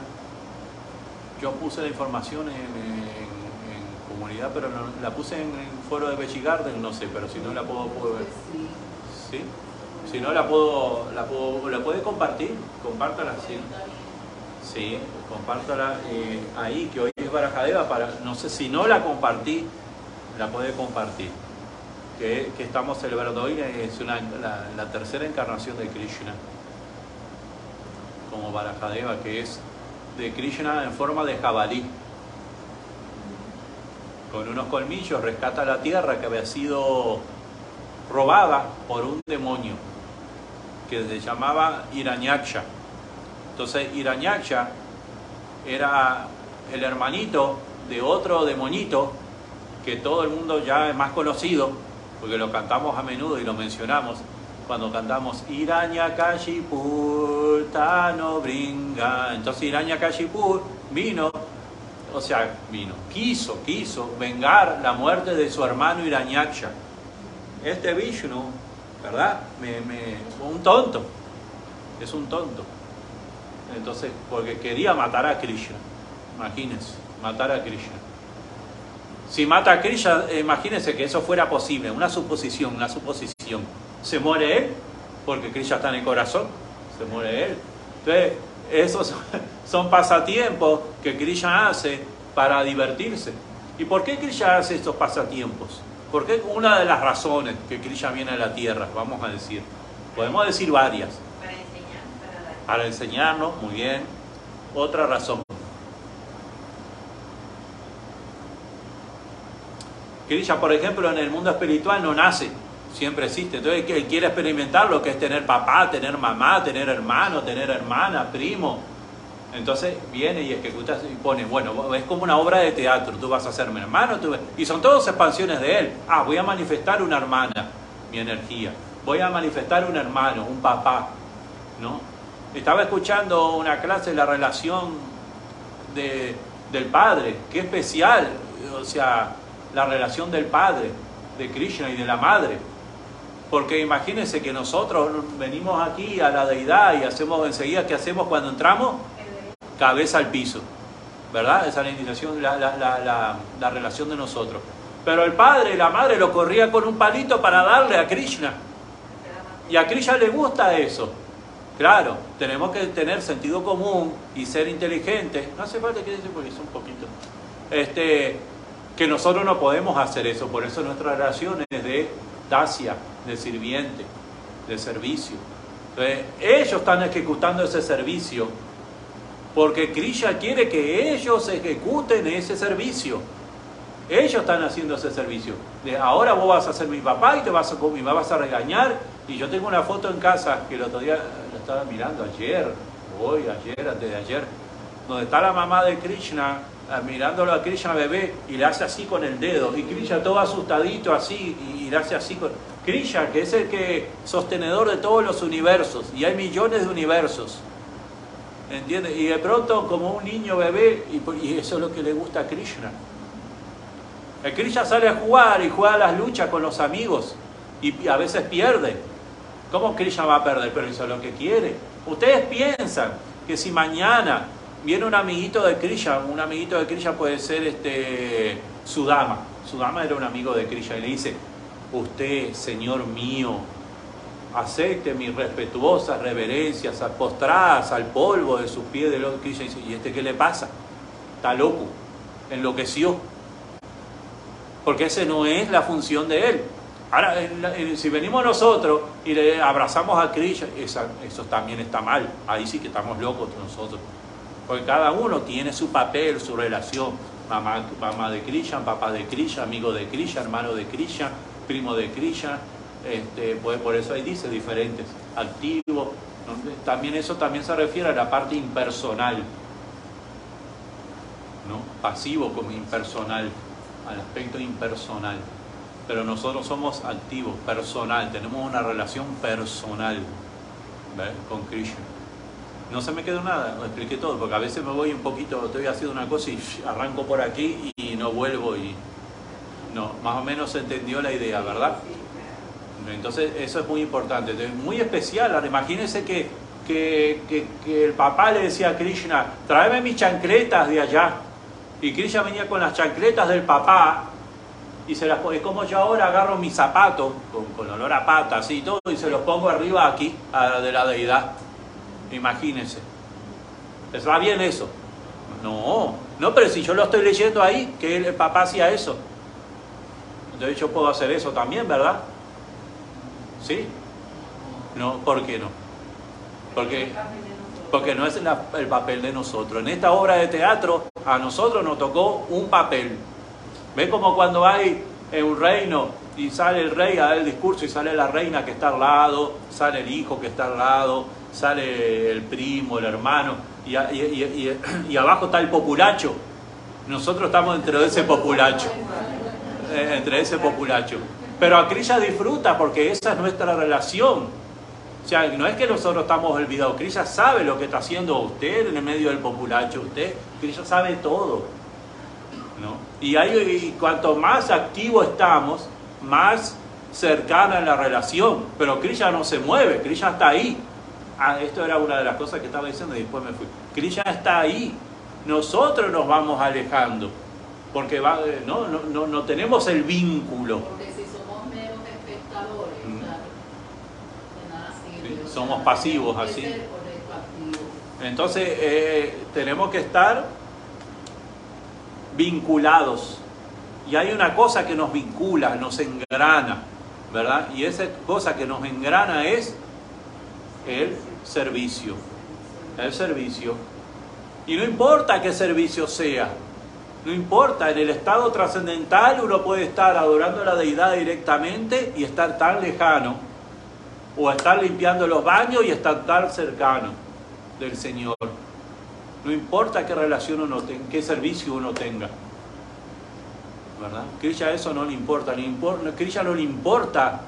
Yo puse la información en, en- en comunidad, pero no- la puse en el foro de Veggie Garden, no sé, pero si no la puedo, puedo ver. Sí. Si no la puedo, la puedo, la puede compartir, compártala, sí. Sí, compártala eh, ahí, que hoy es Barajadeva, no sé si no la compartí, la puede compartir. Que, que estamos celebrando hoy es una, la, tercera encarnación de Krishna, como Barajadeva, que es de Krishna en forma de jabalí. Con unos colmillos rescata la tierra que había sido robada por un demonio que se llamaba Irañaksha. Entonces Irañaksha era el hermanito de otro demonito que todo el mundo ya es más conocido, porque lo cantamos a menudo y lo mencionamos cuando cantamos Iranyakashipur Tano Bringa. Entonces Iranyakashipur vino, o sea, vino, quiso, quiso vengar la muerte de su hermano Iranyaksha. Este Vishnu, ¿verdad? Me, un tonto, es un tonto. Entonces, porque quería matar a Krishna, imagínense, matar a Krishna. Si mata a Krishna, eh, imagínense que eso fuera posible, una suposición, una suposición. Se muere él, porque Krishna está en el corazón, se muere él. Entonces, esos son pasatiempos que Krishna hace para divertirse. ¿Y por qué Krishna hace estos pasatiempos? Porque una de las razones que Krishna viene a la tierra, vamos a decir, podemos decir varias. Para enseñarnos, muy bien. Otra razón. Krishna, por ejemplo, en el mundo espiritual no nace, siempre existe. Entonces él quiere experimentar lo que es tener papá, tener mamá, tener hermano, tener hermana, primo. Entonces viene y ejecuta y pone, bueno, es como una obra de teatro, tú vas a ser mi hermano, tú... y son todas expansiones de él. Ah, voy a manifestar una hermana, mi energía. Voy a manifestar un hermano, un papá, ¿no? Estaba escuchando una clase de la relación de, del padre, qué especial, o sea, la relación del padre, de Krishna y de la madre. Porque imagínense que nosotros venimos aquí a la deidad y hacemos enseguida, ¿qué hacemos cuando entramos? Cabeza al piso. ¿Verdad? Esa es la indicación, la, la, la, la, la relación de nosotros. Pero el padre y la madre lo corría con un palito para darle a Krishna. Y a Krishna le gusta eso. Claro, tenemos que tener sentido común y ser inteligentes. No hace falta que dice porque es un poquito. Este, que nosotros no podemos hacer eso. Por eso nuestra relación es de dacia, de sirviente, de servicio. Entonces, ellos están ejecutando ese servicio porque Krishna quiere que ellos ejecuten ese servicio. Ellos están haciendo ese servicio. De ahora vos vas a ser mi papá y te vas a, me vas a regañar. Y yo tengo una foto en casa que el otro día la estaba mirando ayer, hoy, ayer, antes de ayer, donde está la mamá de Krishna mirándolo a Krishna bebé y le hace así con el dedo. Y Krishna todo asustadito así y le hace así con... Krishna, que es el que sostenedor de todos los universos. Y hay millones de universos. ¿Entiendes? Y de pronto como un niño bebé, y, y eso es lo que le gusta a Krishna. El Krishna sale a jugar y juega las luchas con los amigos y a veces pierde. ¿Cómo Krishna va a perder? Pero es lo que quiere. Ustedes piensan que si mañana viene un amiguito de Krishna, un amiguito de Krishna puede ser este Sudama. Sudama era un amigo de Krishna y le dice, usted, Señor mío, acepte mis respetuosas reverencias, postradas al polvo de sus pies de los Krishna. Y dice, ¿y este qué le pasa? Está loco, enloqueció. Porque esa no es la función de él. Ahora, si venimos nosotros y le abrazamos a Krishna, eso también está mal. Ahí sí que estamos locos nosotros. Porque cada uno tiene su papel, su relación. Mamá, mamá de Krishna, papá de Krishna, amigo de Krishna, hermano de Krishna, primo de Krishna. Este, pues por eso ahí dice diferentes, activo. También eso también se refiere a la parte impersonal. ¿no? Pasivo como impersonal, al aspecto impersonal. Pero nosotros somos activos, personal, tenemos una relación personal con Krishna. No se me quedó nada, lo expliqué todo, porque a veces me voy un poquito, estoy haciendo una cosa y arranco por aquí y no vuelvo y no, más o menos se entendió la idea, ¿verdad? Entonces eso es muy importante, muy especial, imagínense que, que, que, que el papá le decía a Krishna, tráeme mis chancletas de allá, y Krishna venía con las chancletas del papá y se las es como yo ahora agarro mis zapatos con, con olor a patas y todo y se los pongo arriba aquí a, de la deidad Imagínense. ¿Está bien eso? No, no, pero si yo lo estoy leyendo ahí, que el papá hacía eso. Entonces yo puedo hacer eso también, ¿verdad? ¿Sí? No, ¿por qué no? Porque, porque no es el papel de nosotros. En esta obra de teatro a nosotros nos tocó un papel. ¿Ve como cuando hay en un reino y sale el rey a dar el discurso y sale la reina que está al lado, sale el hijo que está al lado, sale el primo, el hermano y, a- abajo está el populacho? Nosotros estamos dentro de ese populacho eh, entre ese populacho. Pero Acrilla disfruta porque esa es nuestra relación. O sea, no es que nosotros estamos olvidados. Crilla sabe lo que está haciendo usted en el medio del populacho. Usted, Crilla sabe todo. Y, hay, y cuanto más activo estamos, más cercana es la relación. Pero Crilla no se mueve, Crilla está ahí. Ah, esto era una de las cosas que estaba diciendo y después me fui. Crilla está ahí. Nosotros nos vamos alejando. Porque va, no, no, no, no tenemos el vínculo. Porque si somos meros espectadores, Mm. nada sirve. Sí, somos pasivos, así. Entonces eh, tenemos que estar vinculados. Y hay una cosa que nos vincula, nos engrana, ¿verdad? Y esa cosa que nos engrana es el servicio. El servicio. Y no importa qué servicio sea, no importa, en el estado trascendental uno puede estar adorando a la deidad directamente y estar tan lejano, o estar limpiando los baños y estar tan cercano del Señor. No importa qué relación uno tenga, qué servicio uno tenga. ¿Verdad? Krishna eso no le importa, le impor- Krishna no le importa.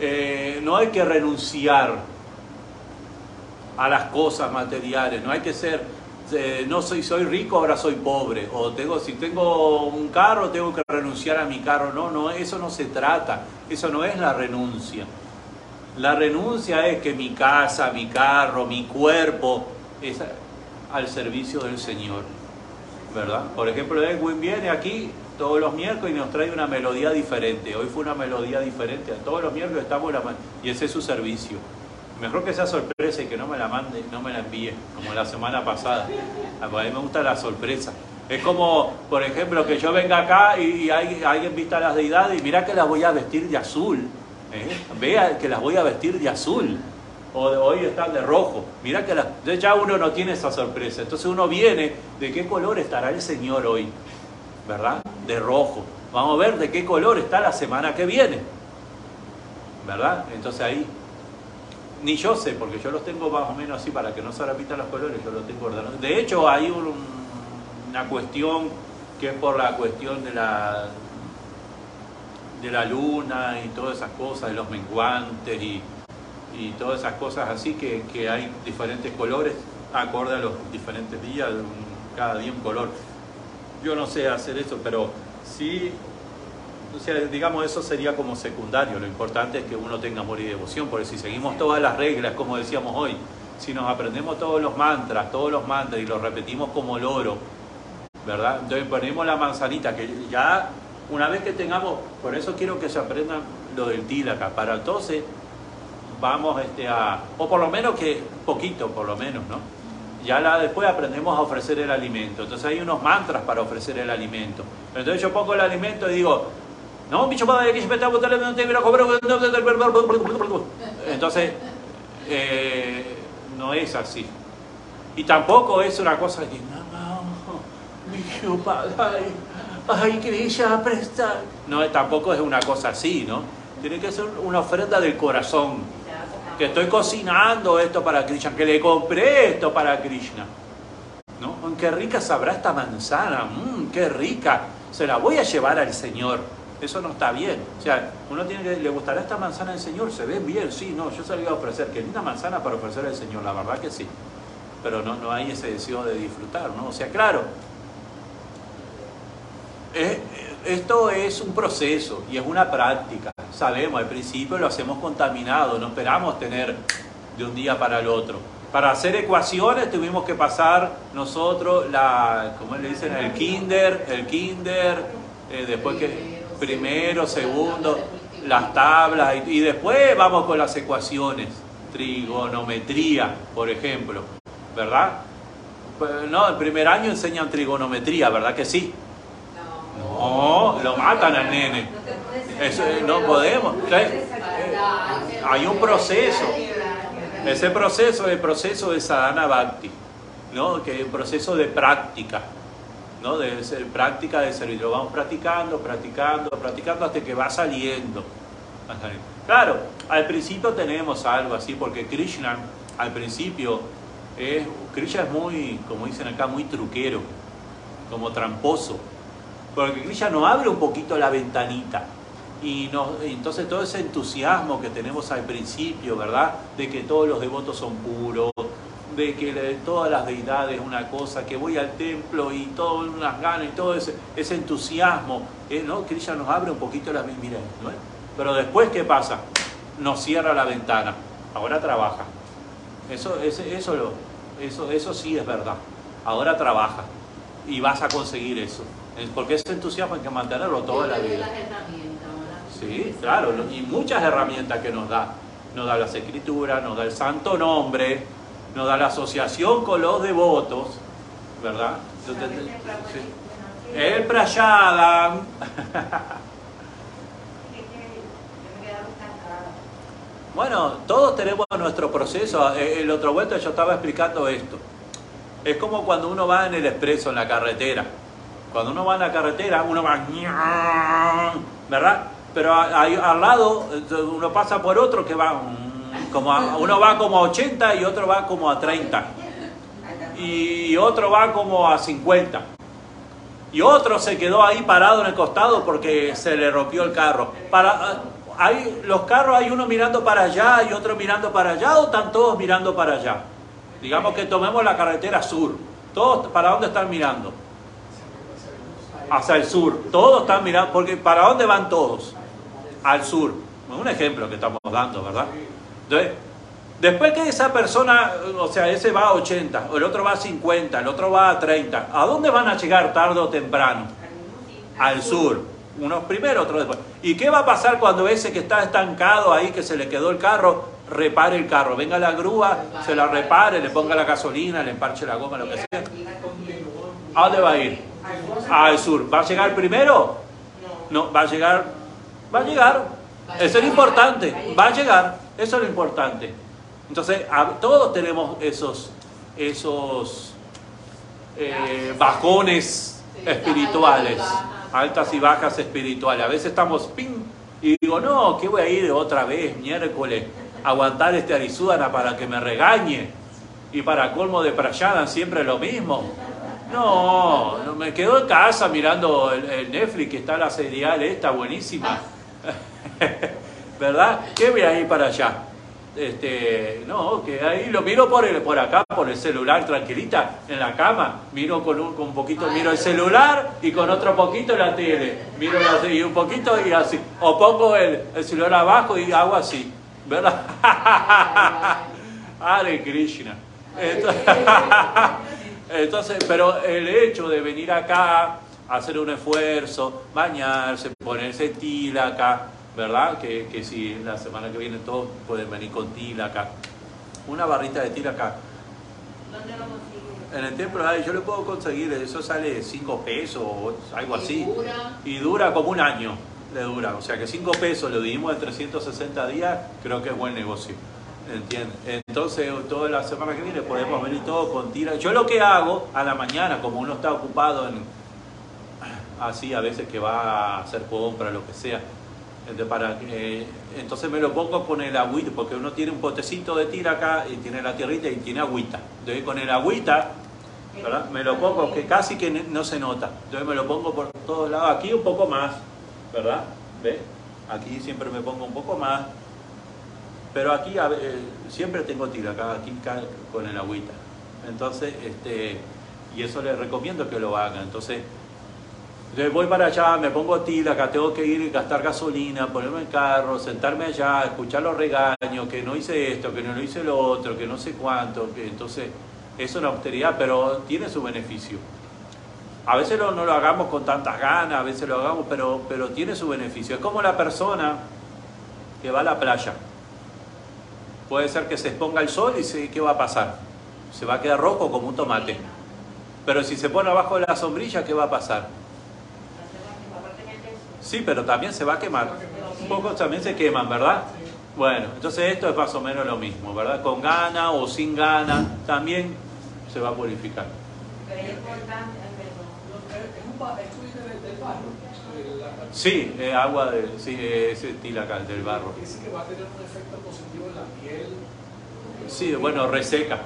eh, no hay que renunciar a las cosas materiales, no hay que ser, eh, no soy, soy rico, ahora soy pobre, o tengo, si tengo un carro, tengo que renunciar a mi carro. No, no, eso no se trata, eso no es la renuncia. La renuncia es que mi casa, mi carro, mi cuerpo al servicio del Señor. ¿Verdad? Por ejemplo, Edwin viene aquí todos los miércoles y nos trae una melodía diferente. Hoy fue una melodía diferente. Todos los miércoles estamos la y ese es su servicio. Mejor que sea sorpresa y que no me la mande, no me la envíe, como la semana pasada. A mí me gusta la sorpresa. Es como, por ejemplo, que yo venga acá y, y alguien vista las deidades y mira que las voy a vestir de azul. ¿eh? Vea que las voy a vestir de azul. O de- hoy están de rojo. Mira que entonces ya uno no tiene esa sorpresa. Entonces uno viene de qué color estará el Señor hoy. ¿Verdad? De rojo. Vamos a ver de qué color está la semana que viene. ¿Verdad? Entonces ahí ni yo sé, porque yo los tengo más o menos así para que no se repitan los colores, yo los tengo ordenados. De hecho, hay un- una cuestión que es por la cuestión de la de la luna y todas esas cosas, de los menguantes y, y todas esas cosas así, que, que hay diferentes colores acorde a los diferentes días, cada día un color. Yo no sé hacer eso, pero sí o sea, digamos, eso sería como secundario. Lo importante es que uno tenga amor y devoción, porque si seguimos todas las reglas, como decíamos hoy, si nos aprendemos todos los mantras, todos los mantras y los repetimos como loro, ¿verdad? Entonces ponemos la manzanita, que ya una vez que tengamos, por eso quiero que se aprendan lo del tílaca, para entonces vamos este, a, o por lo menos que, poquito por lo menos, ¿no? Ya la, después aprendemos a ofrecer el alimento. Entonces hay unos mantras para ofrecer el alimento. Entonces yo pongo el alimento y digo, no, bicho padre, que Entonces, eh, no es así. Y tampoco es una cosa que, no, bicho padre, ay, que ella presta. No, tampoco es una cosa así, ¿no? Tiene que ser una ofrenda del corazón que estoy cocinando esto para Krishna, que le compré esto para Krishna. ¿No? Mm, Qué rica sabrá esta manzana, mmm, qué rica, se la voy a llevar al Señor. Eso no está bien. O sea, uno tiene que, ¿le gustará esta manzana al Señor? ¿Se ven bien? Sí, no, yo iba a ofrecer. Qué linda manzana para ofrecer al Señor, la verdad que sí. Pero no, no hay ese deseo de disfrutar, ¿no? O sea, claro, eh, esto es un proceso y es una práctica. Sabemos, al principio lo hacemos contaminado, no esperamos tener de un día para el otro. Para hacer ecuaciones tuvimos que pasar nosotros la, ¿cómo le dicen? El kinder, el kinder, eh, después que primero, segundo, las tablas y, después vamos con las ecuaciones, trigonometría, por ejemplo, ¿verdad? Pues, No, el primer año enseñan trigonometría, ¿verdad que sí? No, lo matan al nene. Eso, eh, no podemos. Eh, hay un proceso. Ese proceso es el proceso de sadhana bhakti, ¿no? que es un proceso de práctica, ¿no? de ser- práctica de servir. Lo vamos practicando, practicando, practicando hasta que va saliendo. Claro, al principio tenemos algo así, porque Krishna, al principio, es, Krishna es muy, como dicen acá, muy truquero, como tramposo. Porque Krishna nos abre un poquito la ventanita. Y, entonces todo ese entusiasmo que tenemos al principio, ¿verdad? De que todos los devotos son puros, de que todas las deidades una cosa, que voy al templo y todo unas ganas y todo ese, entusiasmo, ¿eh? ¿no? Krishna nos abre un poquito la mira, ¿no? Pero después, ¿qué pasa? Nos cierra la ventana. Ahora trabaja. Eso, eso sí es verdad. Ahora trabaja y vas a conseguir eso. Porque ese entusiasmo hay que mantenerlo toda la vida. Las herramientas ahora. Sí, claro, y muchas herramientas que nos da. Nos da las escrituras, nos da el santo nombre, nos da la asociación con los devotos, ¿verdad? Entonces, sí. El prayadam, Bueno, todos tenemos nuestro proceso. Eh, El otro vuelto yo estaba explicando esto. Es como cuando uno va en el expreso, en la carretera. Cuando uno va en la carretera, uno va... ¿Verdad? Pero a- ahí al lado eh, uno pasa por otro que va... mm, Como a- uno va como a 80 y otro va como a 30. Y otro va como a 50. Y otro se quedó ahí parado en el costado porque se le rompió el carro. Para, hay, los carros hay uno mirando para allá y otro mirando para allá o están todos mirando para allá. Digamos que tomemos la carretera sur. Todos, ¿para dónde están mirando? Hacia el sur. Todos están mirando, porque ¿para dónde van todos? Al sur. Un ejemplo que estamos dando, ¿verdad? Entonces, después que esa persona, o sea, ese va a 80, el otro va a 50, el otro va a 30, ¿a dónde van a llegar tarde o temprano? Al sur. Unos primero, otros después. ¿Y qué va a pasar cuando ese que está estancado ahí, que se le quedó el carro, repare el carro? Venga la grúa, se la repare, le ponga la gasolina, le emparche la goma, lo que sea. ¿A dónde va a ir? Al sur. ¿Va a llegar primero? No, va a llegar. Va a llegar. Eso es lo importante. Va a llegar. Eso es lo importante. Entonces, a- todos tenemos esos, esos eh, bajones espirituales, altas y bajas espirituales. A veces estamos ping y digo, no, que voy a ir otra vez miércoles a aguantar este Arizudana para que me regañe. Y para colmo de Prayadan siempre lo mismo. No, no, me quedo en casa mirando el, el Netflix, que está la serial esta buenísima. ¿Verdad? ¿Qué voy a ir para allá? Este, no, que ahí lo miro por, el, por acá, por el celular, tranquilita, en la cama. Miro con un, con un poquito, miro el celular y con otro poquito la tele. Miro tele y un poquito y así. O pongo el, el celular abajo y hago así. ¿Verdad? Hare Krishna. Entonces, entonces, pero el hecho de venir acá, hacer un esfuerzo, bañarse, ponerse tilaka, ¿verdad? Que, que si la semana que viene todos pueden venir con tilaka. Una barrita de tilaka. ¿Dónde lo consigue? En el templo ay, yo le puedo conseguir, eso sale 5 pesos o algo así. Y dura. Y dura como un año, le dura. O sea que 5 pesos lo dividimos en 360 días, creo que es buen negocio. ¿Entiendes? Entonces, toda la semana que viene podemos venir todos con tira. Yo lo que hago a la mañana, como uno está ocupado en así, a veces que va a hacer compras, lo que sea, entonces, para que- entonces me lo pongo con el agüita, porque uno tiene un potecito de tira acá y tiene la tierrita y tiene agüita. Entonces, con el agüita, me lo pongo que casi que no se nota. Entonces, me lo pongo por todos lados. Aquí un poco más, ¿verdad? ¿Ve? Aquí siempre me pongo un poco más. Pero aquí eh, siempre tengo tira acá, aquí con el agüita. Entonces, este, y eso les recomiendo que lo hagan. Entonces, voy para allá, me pongo tila, acá tengo que ir gastar gasolina, ponerme el carro, sentarme allá, escuchar los regaños, que no hice esto, que no lo hice lo otro, que no sé cuánto, que entonces es una austeridad, pero tiene su beneficio. A veces no, no lo hagamos con tantas ganas, a veces lo hagamos, pero, pero tiene su beneficio. Es como la persona que va a la playa. Puede ser que se exponga el sol y se, ¿qué va a pasar? Se va a quedar rojo como un tomate. Pero si se pone abajo de la sombrilla, ¿qué va a pasar? Sí, pero también se va a quemar. Un poco también se queman, ¿verdad? Bueno, entonces esto es más o menos lo mismo, ¿verdad? Con gana o sin gana, también se va a purificar. Pero es importante, Sí, eh, agua de, sí, ese tilacal del barro. Dice que va a tener un efecto positivo en la piel. Sí, bueno, reseca.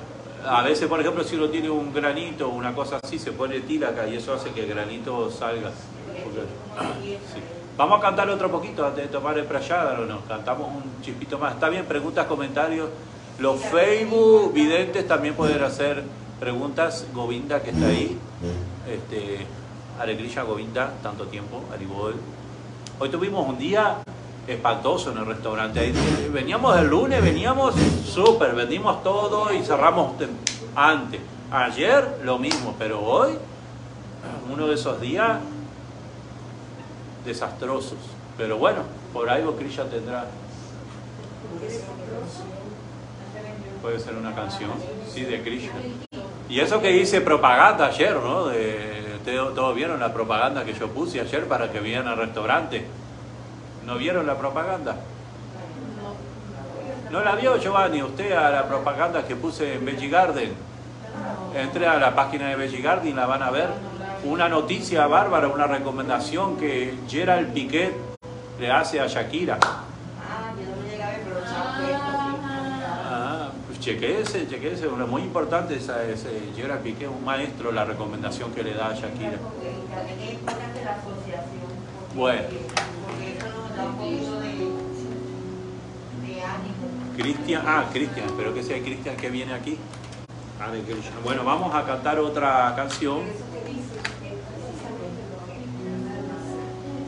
A veces, por ejemplo, si uno tiene un granito o una cosa así, se pone tilaca y eso hace que el granito salga. Porque- sí. Vamos a cantar otro poquito antes de tomar el prayada o no. Cantamos un chispito más. Está bien, preguntas, comentarios. Los Facebook videntes también pueden hacer preguntas. Govinda que está ahí. Este, Alegría Govinda, tanto tiempo, Aribol. Hoy tuvimos un día espantoso en el restaurante. Veníamos el lunes, veníamos súper, vendimos todo y cerramos antes. Ayer lo mismo, pero hoy, uno de esos días desastrosos. Pero bueno, por algo Krishna tendrá. Puede ser una canción, sí, de Krishna. Y eso que hice propaganda ayer, ¿no? De, ustedes todos vieron la propaganda que yo puse ayer para que vinieran al restaurante. ¿No vieron la propaganda? ¿No la vio Giovanni usted a la propaganda que puse en Veggie Garden? Entre a la página de Veggie Garden la van a ver. Una noticia bárbara, una recomendación que Gerald Piquet le hace a Shakira. Ah, yo no me llegué a ver, pero lo estaba puesto. Ah, pues chequeese, chequeese, muy importante esa, ese Gerald Piqué, un maestro, la recomendación que le da a Shakira. Bueno. Cristian, ah, Cristian, espero que sea Cristian que viene aquí. Krishna. Bueno, vamos a cantar otra canción.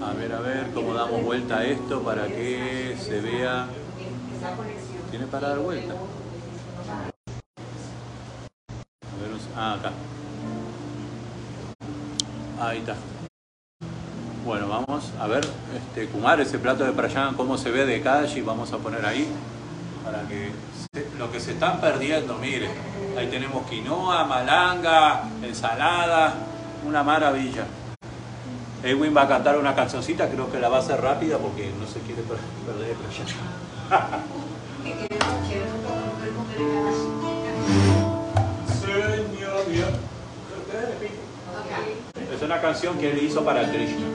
A ver, a ver cómo damos vuelta a esto para que se vea. ¿Tiene para dar vuelta? A ver, un- ah, acá. Ahí está. Bueno, vamos a ver, este, Kumar, ese plato de Prayan, cómo se ve de calle, vamos a poner ahí para que se- lo que se están perdiendo, mire, ahí tenemos quinoa, malanga, ensalada, una maravilla. Edwin va a cantar una cancioncita, creo que la va a hacer rápida porque no se quiere per- perder el Prayan. Es una canción que él hizo para Krishna.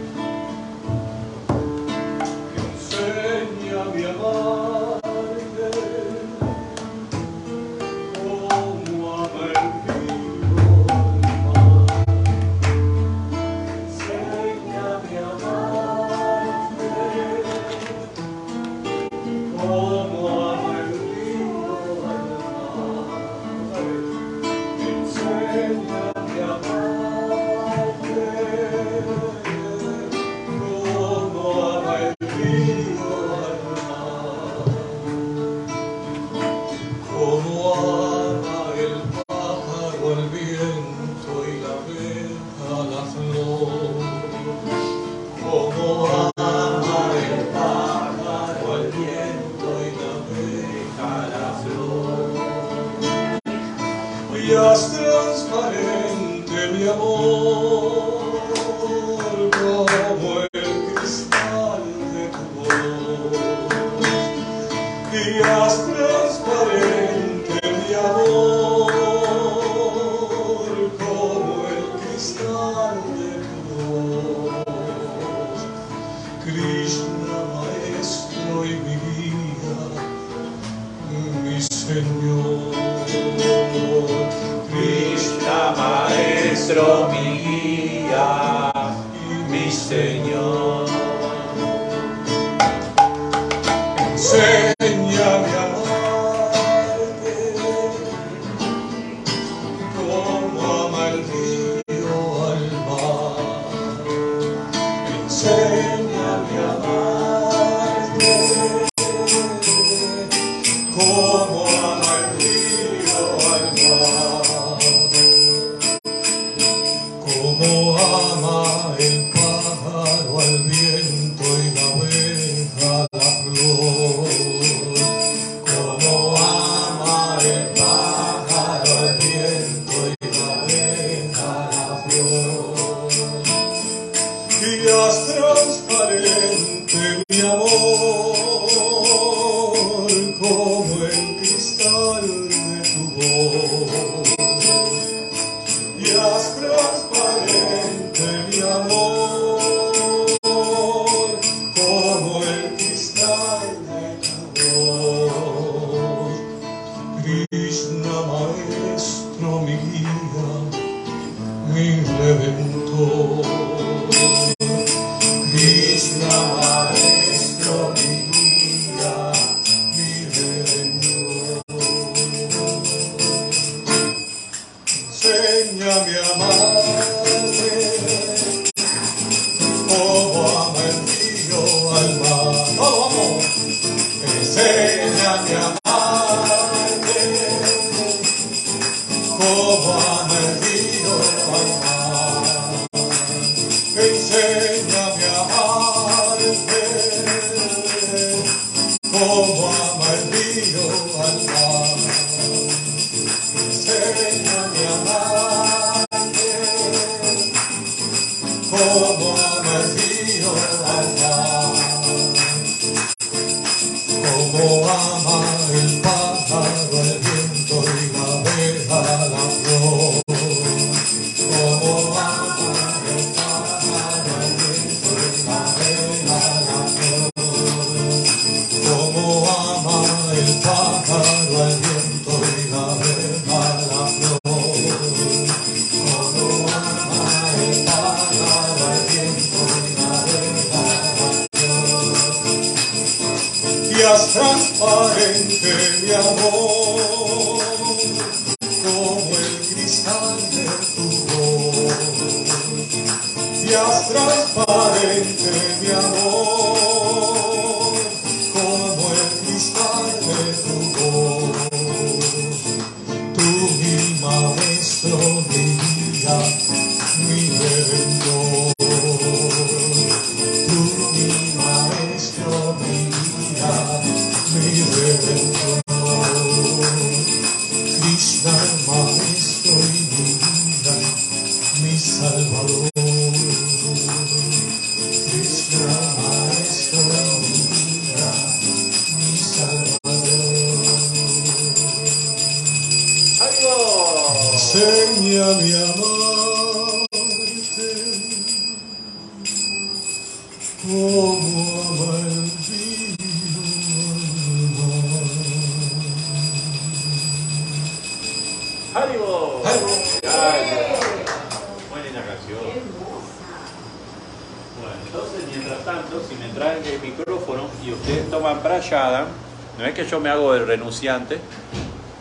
Yo me hago el renunciante,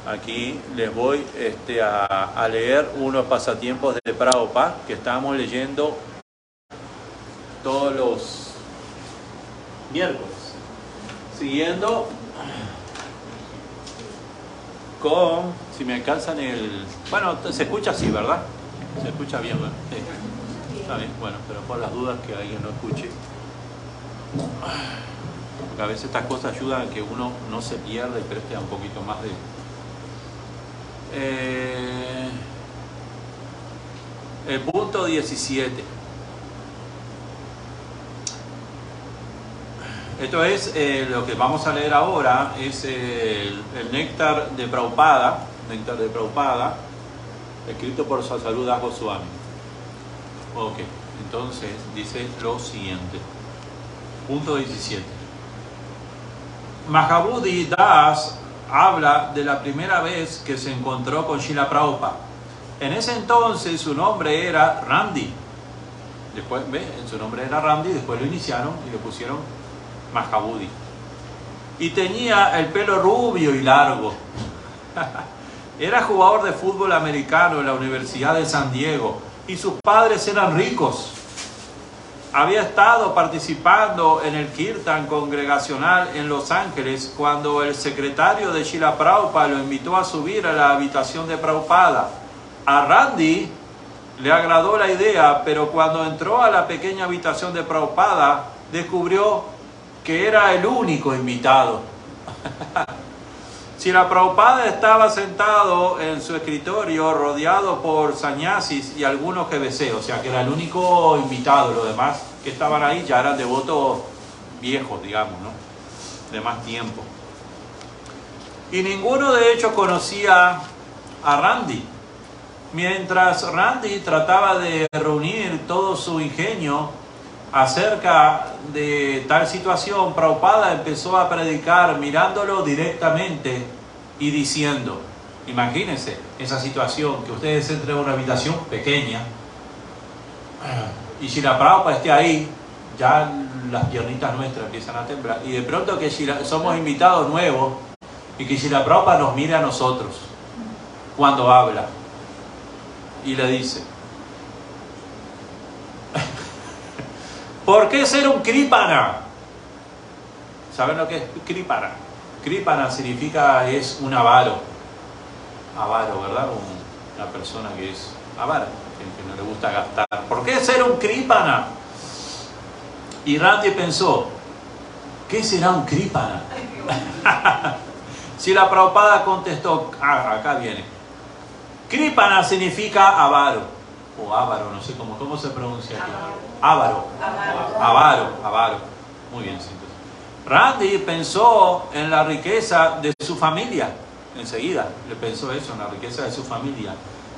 aquí les voy este, a, leer unos pasatiempos de Prabhupada que estamos leyendo todos los miércoles, siguiendo con, si me alcanzan el... Bueno, se escucha así, ¿verdad? Se escucha bien, ¿verdad? Está bien, bueno, pero por las dudas que alguien no escuche. A veces estas cosas ayudan a que uno no se pierda y preste un poquito más de... Eh, el punto 17. Esto es eh, lo que vamos a leer ahora, es el, néctar de Prabhupada, néctar de Prabhupada, escrito por Sasaruda Goswami. Ok, entonces dice lo siguiente. Punto 17. Mahabodhi Das habla de la primera vez que se encontró con Shila Prabhupada. En ese entonces su nombre era Randy. Después, ¿ve? Su nombre era Randy, después lo iniciaron y le pusieron Mahabodhi. Y tenía el pelo rubio y largo. Era jugador de fútbol americano en la Universidad de San Diego y sus padres eran ricos. Había estado participando en el Kirtan congregacional en Los Ángeles cuando el secretario de Shila Prabhupada lo invitó a subir a la habitación de Prabhupada. A Randy le agradó la idea, pero cuando entró a la pequeña habitación de Prabhupada, descubrió que era el único invitado. Si la Prabhupada estaba sentado en su escritorio rodeado por sañasis y algunos GBC, o sea que era el único invitado, los demás que estaban ahí ya eran devotos viejos, digamos, ¿no? De más tiempo. Y ninguno de ellos conocía a Randy. Mientras Randy trataba de reunir todo su ingenio acerca de tal situación, Prabhupada empezó a predicar mirándolo directamente y diciendo, Imagínense esa situación, que ustedes entren a una habitación pequeña y si la Prabhupada esté ahí, ya las piernitas nuestras empiezan a temblar. Y de pronto que si somos invitados nuevos y que si la Prabhupada nos mire a nosotros cuando habla y le dice, ¿por qué ser un Kripana? ¿Saben lo que es Kripana? Kripana significa es un avaro avaro, ¿verdad? Una persona que es avara, que, no le gusta gastar. ¿Por qué ser un Kripana? Y Randy pensó, ¿qué será un Kripana? si la Prabhupada contestó, ah, acá viene. Kripana significa avaro, o avaro, no sé cómo, cómo se pronuncia aquí. Avaro. Avaro, avaro. Muy bien, sí. Randy pensó en la riqueza de su familia enseguida le pensó eso, en la riqueza de su familia.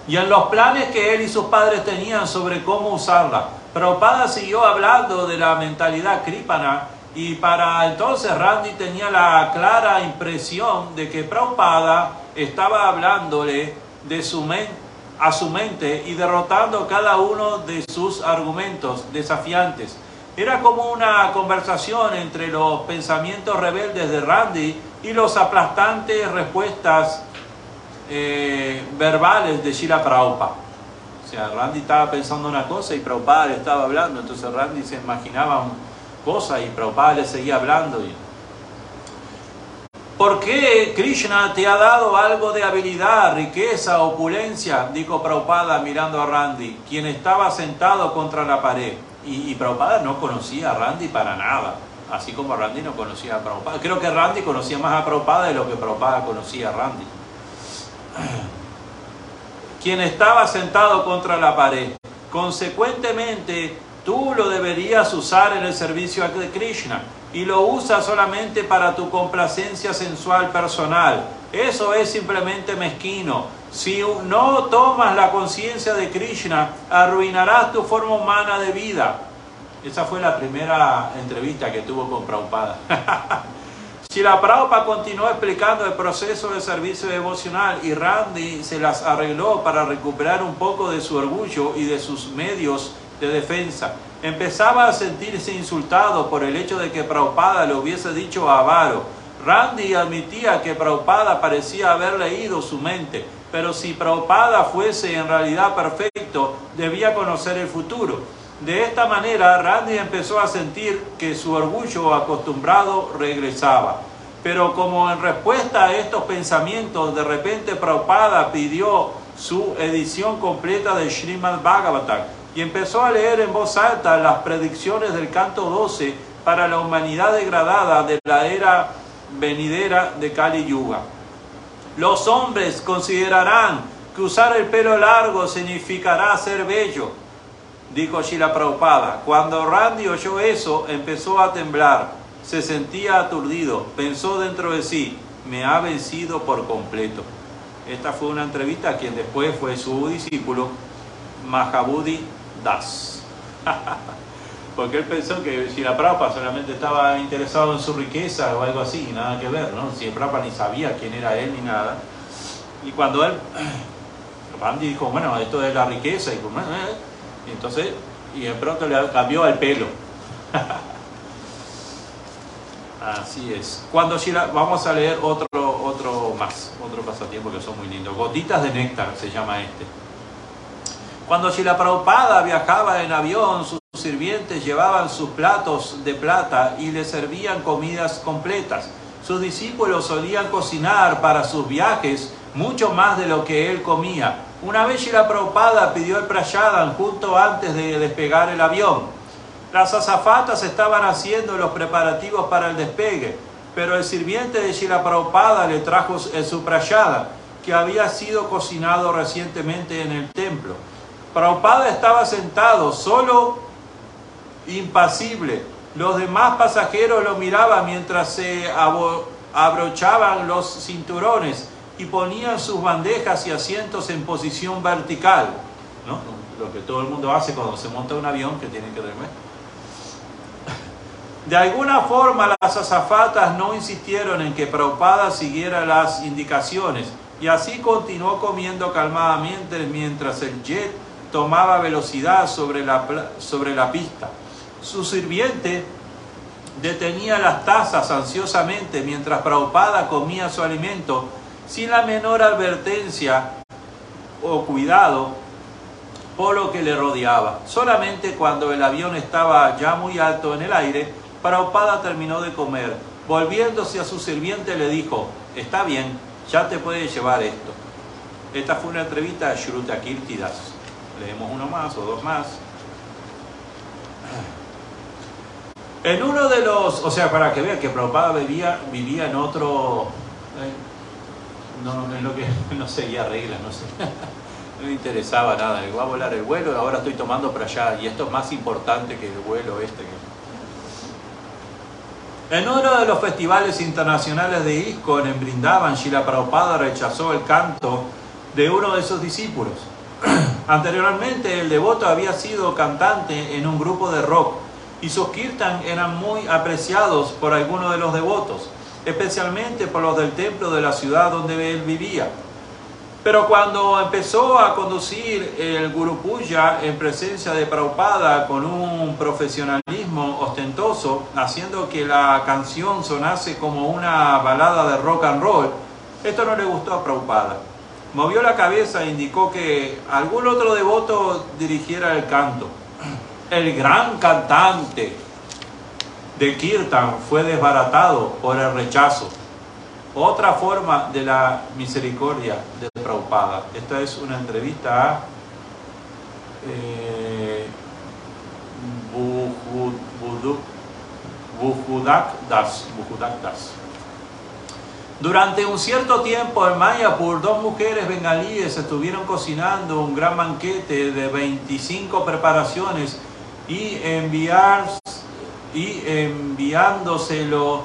Y en los planes que él y sus padres tenían sobre cómo usarla. Prabhupada siguió hablando de la mentalidad Kripana y para entonces Randy tenía la clara impresión de que Prabhupada estaba hablándole de su a su mente y derrotando cada uno de sus argumentos desafiantes. Era como una conversación entre los pensamientos rebeldes de Randy y los aplastantes respuestas eh, verbales de Shira Prabhupada. O sea, Randy estaba pensando una cosa y Prabhupada le estaba hablando, entonces Randy se imaginaba cosas y Prabhupada le seguía hablando. ¿Por qué Krishna te ha dado algo de habilidad, riqueza, opulencia? Dijo Prabhupada mirando a Randy, quien estaba sentado contra la pared. Y, y Prabhupada no conocía a Randy para nada así como Randy no conocía a Prabhupada. Creo que Randy conocía más a Prabhupada de lo que Prabhupada conocía a Randy. Quien estaba sentado contra la pared. Consecuentemente, tú lo deberías usar en el servicio de Krishna y lo usas solamente para tu complacencia sensual personal. Eso es simplemente mezquino. Si no tomas la conciencia de Krishna, arruinarás tu forma humana de vida. Esa fue la primera entrevista que tuvo con Prabhupada. si la Prabhupada continuó explicando el proceso de servicio devocional y Randy se las arregló para recuperar un poco de su orgullo y de sus medios de defensa. Empezaba a sentirse insultado por el hecho de que Prabhupada le hubiese dicho a Avaro. Randy admitía que Prabhupada parecía haber leído su mente, pero si Prabhupada fuese en realidad perfecto, debía conocer el futuro. De esta manera, Randy empezó a sentir que su orgullo acostumbrado regresaba. Pero como en respuesta a estos pensamientos, de repente Prabhupada pidió su edición completa de Srimad Bhagavatam y empezó a leer en voz alta las predicciones del canto 12 para la humanidad degradada de la era venidera de Kali Yuga. Los hombres considerarán que usar el pelo largo significará ser bello dijo Shila Prabhupada. Cuando Randy oyó eso, empezó a temblar, se sentía aturdido, pensó dentro de sí, me ha vencido por completo. Esta fue una entrevista a quien después fue su discípulo, Mahabudi Das. Porque él pensó que Shila Prabhupada solamente estaba interesado en su riqueza o algo así, nada que ver, ¿no? Prabhupada ni sabía quién era él ni nada. Y cuando él, Randy dijo, bueno, esto es la riqueza, y eh, entonces, y de pronto le cambió el pelo. Así es. Cuando vamos a leer otro, otro más, otro pasatiempo que son muy lindos. Gotitas de néctar se llama este. Cuando Shila Prabhupada viajaba en avión, sus sirvientes llevaban sus platos de plata y le servían comidas completas. Sus discípulos solían cocinar para sus viajes mucho más de lo que él comía una vez Shila Prabhupada pidió el prayadan justo antes de despegar el avión. Las azafatas estaban haciendo los preparativos para el despegue, pero el sirviente de Shila Prabhupada le trajo su prayada, que había sido cocinado recientemente en el templo. Prabhupada estaba sentado, solo, impasible. Los demás pasajeros lo miraban mientras se abrochaban los cinturones y ponían sus bandejas y asientos en posición vertical, lo que todo el mundo hace cuando se monta un avión que tiene que dormir. De alguna forma las azafatas no insistieron en que Prabhupada siguiera las indicaciones, Y así continuó comiendo calmadamente mientras el jet tomaba velocidad sobre la, sobre la pista. Su sirviente detenía las tazas ansiosamente mientras Prabhupada comía su alimento sin la menor advertencia o cuidado por lo que le rodeaba. Solamente cuando el avión estaba ya muy alto en el aire, Prabhupada terminó de comer. Volviéndose a su sirviente le dijo, está bien, ya te puedes llevar esto. Esta fue una entrevista a Shruta Kirtidas. Leemos uno más o dos más. En uno de los, o sea, para que vean que Prabhupada vivía, vivía en otro, eh, no, en lo que no seguía reglas, no sé, no me interesaba nada, voy a volar el vuelo, ahora estoy tomando para allá, y esto es más importante que el vuelo este. En uno de los festivales internacionales de ISKCON en Brindavan, Shila Prabhupada rechazó el canto de uno de sus discípulos. Anteriormente, el devoto había sido cantante en un grupo de rock y sus kirtan eran muy apreciados por algunos de los devotos, especialmente por los del templo de la ciudad donde él vivía. Pero cuando empezó a conducir el Guru Puja en presencia de Prabhupada con un profesionalismo ostentoso, haciendo que la canción sonase como una balada de rock and roll, esto no le gustó a Prabhupada. Movió la cabeza e indicó que algún otro devoto dirigiera el canto. El gran cantante de Kirtan fue desbaratado por el rechazo. Otra forma de la misericordia de Prabhupada. Esta es una entrevista a eh, Das. Das. Durante un cierto tiempo en Mayapur, dos mujeres bengalíes estuvieron cocinando un gran banquete de 25 preparaciones y, enviar, y enviándoselo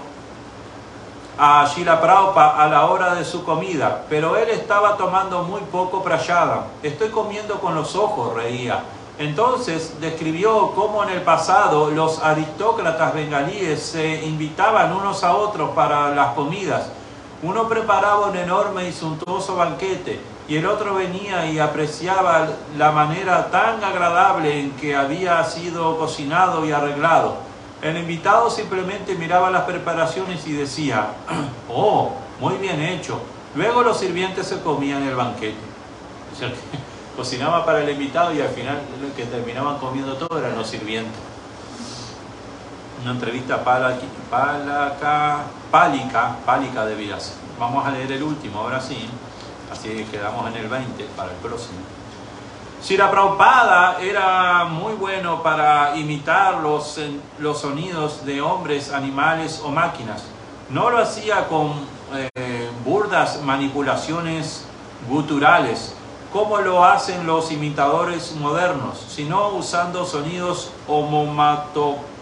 a Shila Prabhupada a la hora de su comida, pero él estaba tomando muy poco prayada. Estoy comiendo con los ojos, reía. Entonces describió cómo en el pasado los aristócratas bengalíes se invitaban unos a otros para las comidas uno preparaba un enorme y suntuoso banquete y el otro venía y apreciaba la manera tan agradable en que había sido cocinado y arreglado. El invitado simplemente miraba las preparaciones y decía, oh, muy bien hecho. Luego los sirvientes se comían el banquete. O sea, cocinaba para el invitado y al final lo que terminaban comiendo todo eran los sirvientes una entrevista pálica, pálica de vidas. Vamos a leer el último, ahora sí, así quedamos en el 20 para el próximo. Sira Prabhupada era muy bueno para imitar los, los sonidos de hombres, animales o máquinas. No lo hacía con eh, burdas manipulaciones guturales, como lo hacen los imitadores modernos, sino usando sonidos homomatopélicos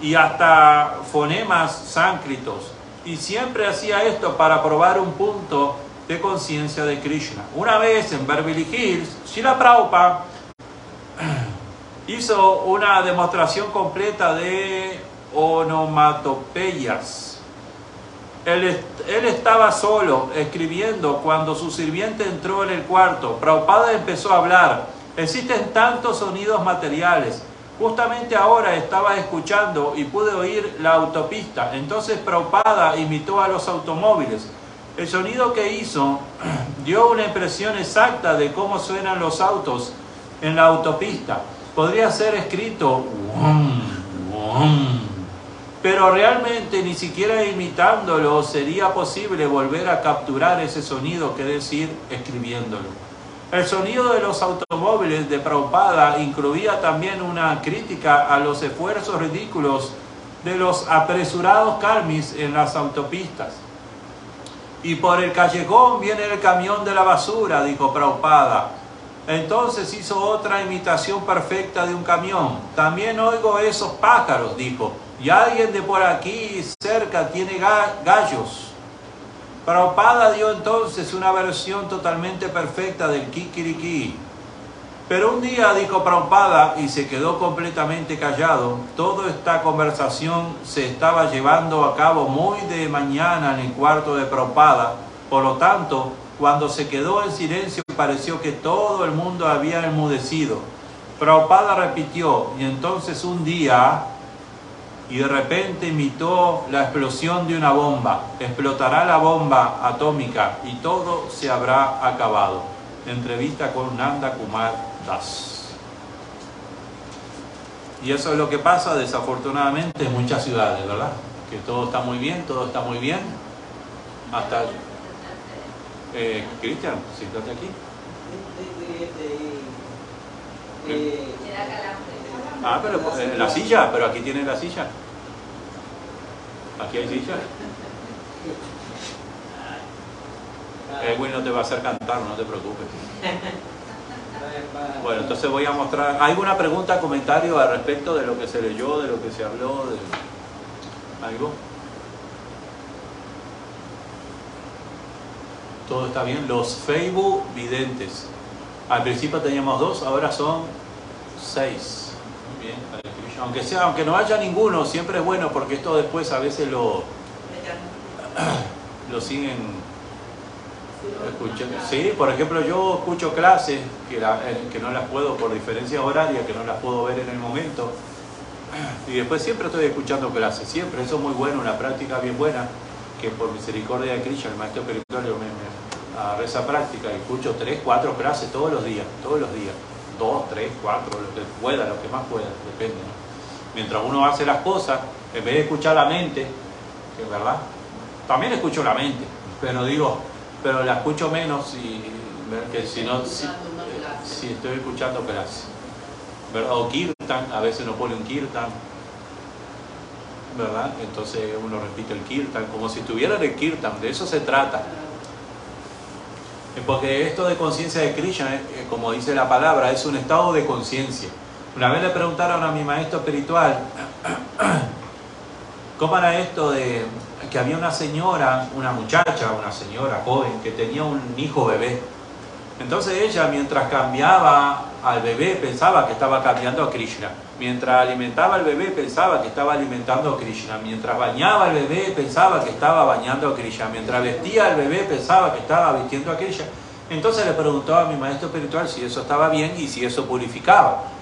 y hasta fonemas sánscritos. Y siempre hacía esto para probar un punto de conciencia de Krishna. Una vez en Beverly Hills, Srila Prabhupada hizo una demostración completa de onomatopeyas él, estaba solo escribiendo cuando su sirviente entró en el cuarto. Prabhupada empezó a hablar. Existen tantos sonidos materiales. Justamente ahora estaba escuchando y pude oír la autopista. Entonces Prabhupada imitó a los automóviles. El sonido que hizo dio una impresión exacta de cómo suenan los autos en la autopista. Podría ser escrito pero realmente ni siquiera imitándolo sería posible volver a capturar ese sonido, que decir, escribiéndolo. El sonido de los automóviles de Prabhupada incluía también una crítica a los esfuerzos ridículos de los apresurados karmis en las autopistas. Y por el callejón viene el camión de la basura, dijo Prabhupada. Entonces hizo otra imitación perfecta de un camión. También oigo esos pájaros, dijo y alguien de por aquí cerca tiene gallos. Prabhupada dio entonces una versión totalmente perfecta del kikiriki. Pero un día dijo Prabhupada y se quedó completamente callado. Toda esta conversación se estaba llevando a cabo muy de mañana en el cuarto de Prabhupada. Por lo tanto, cuando se quedó en silencio pareció que todo el mundo había enmudecido. Prabhupada repitió, y entonces un día, y de repente imitó la explosión de una bomba. Explotará la bomba atómica y todo se habrá acabado. Entrevista con Nanda Kumar Das. Y eso es lo que pasa desafortunadamente en muchas ciudades, ¿verdad? Que todo está muy bien, todo está muy bien. Hasta... Eh, Cristian, siéntate aquí. Ah, pero en la silla, pero aquí tiene la silla. Aquí hay silla. Edwin no te va a hacer cantar, no te preocupes. Bueno, entonces voy a mostrar. ¿Hay alguna pregunta, comentario al respecto de lo que se leyó, de lo que se habló? De... ¿Algo? Todo está bien. Los Facebook videntes. Al principio teníamos dos, ahora son seis. Aunque sea, aunque no haya ninguno, siempre es bueno porque esto después a veces lo, lo siguen Sí, por ejemplo, yo escucho clases que, eh, no las puedo por diferencia horaria, que no las puedo ver en el momento. Y después siempre estoy escuchando clases, siempre. Eso es muy bueno, una práctica bien buena, que por misericordia de Krishna, el maestro espiritual, me, me agarré esa práctica y escucho tres, cuatro clases todos los días, todos los días. Dos, tres, cuatro, lo que pueda, lo que más pueda, depende. Mientras uno hace las cosas, en vez de escuchar la mente, que es verdad, también escucho la mente, pero digo, pero la escucho menos y que si no si, estoy escuchando clase ¿verdad? o kirtan a veces no pone un kirtan ¿verdad? entonces uno repite el kirtan como si estuviera en el kirtan de eso se trata porque esto de conciencia de Krishna, eh, como dice la palabra, es un estado de conciencia. Una vez le preguntaron a mi maestro espiritual, ¿cómo era esto de que había una señora, una muchacha, una señora joven que tenía un hijo bebé. Entonces ella mientras cambiaba al bebé pensaba que estaba cambiando a Krishna. Mientras alimentaba al bebé pensaba que estaba alimentando a Krishna. Mientras bañaba al bebé pensaba que estaba bañando a Krishna. Mientras vestía al bebé pensaba que estaba vistiendo a Krishna. Entonces le preguntó a mi maestro espiritual si eso estaba bien y si eso purificaba.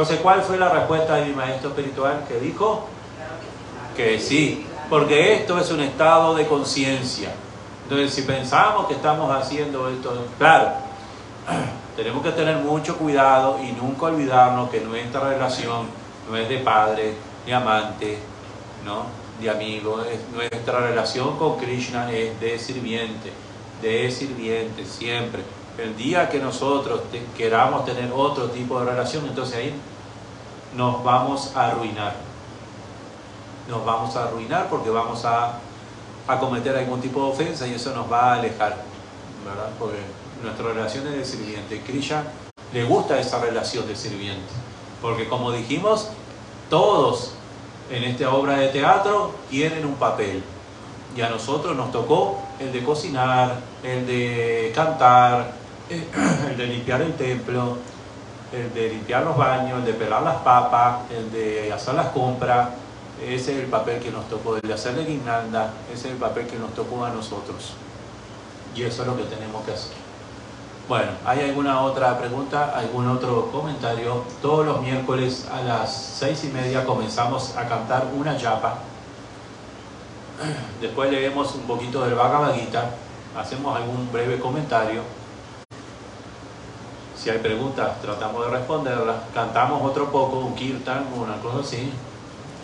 Entonces, ¿cuál fue la respuesta de mi maestro espiritual? Que dijo que sí, porque esto es un estado de conciencia. Entonces, si pensamos que estamos haciendo esto, claro, tenemos que tener mucho cuidado y nunca olvidarnos que nuestra relación no es de padre, ni amante, ¿no? de amigo, nuestra relación con Krishna es de sirviente, de sirviente siempre. El día que nosotros queramos tener otro tipo de relación, entonces ahí nos vamos a arruinar nos vamos a arruinar porque vamos a, cometer algún tipo de ofensa y eso nos va a alejar, ¿verdad? Porque nuestra relación es de sirviente. Krishna le gusta esa relación de sirviente, porque como dijimos, todos en esta obra de teatro tienen un papel. Y a nosotros nos tocó el de cocinar, el de cantar, el de limpiar el templo, el de limpiar los baños, el de pelar las papas, el de hacer las compras, ese es el papel que nos tocó, el de hacerle guirnalda, ese es el papel que nos tocó a nosotros. Y eso es lo que tenemos que hacer. Bueno, ¿hay alguna otra pregunta? ¿Algún otro comentario? Todos los miércoles a las seis y media comenzamos a cantar una chapa. Después leemos un poquito del Bhagavad Gita, hacemos algún breve comentario. Si hay preguntas, tratamos de responderlas. Cantamos otro poco, un kirtan, una cosa así.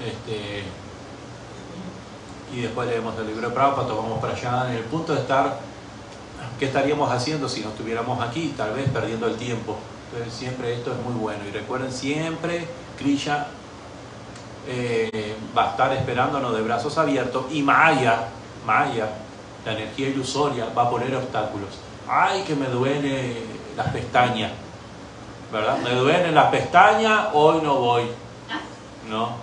Este, y después leemos el libro de Prabhupada, vamos para allá en el punto de estar, ¿qué estaríamos haciendo si no estuviéramos aquí? Tal vez perdiendo el tiempo. Entonces siempre esto es muy bueno. Y recuerden siempre, Krishna eh, va a estar esperándonos de brazos abiertos y Maya, Maya, la energía ilusoria, va a poner obstáculos. Ay, que me duele las pestañas, ¿verdad? Me duelen las pestañas, hoy no voy. ¿no?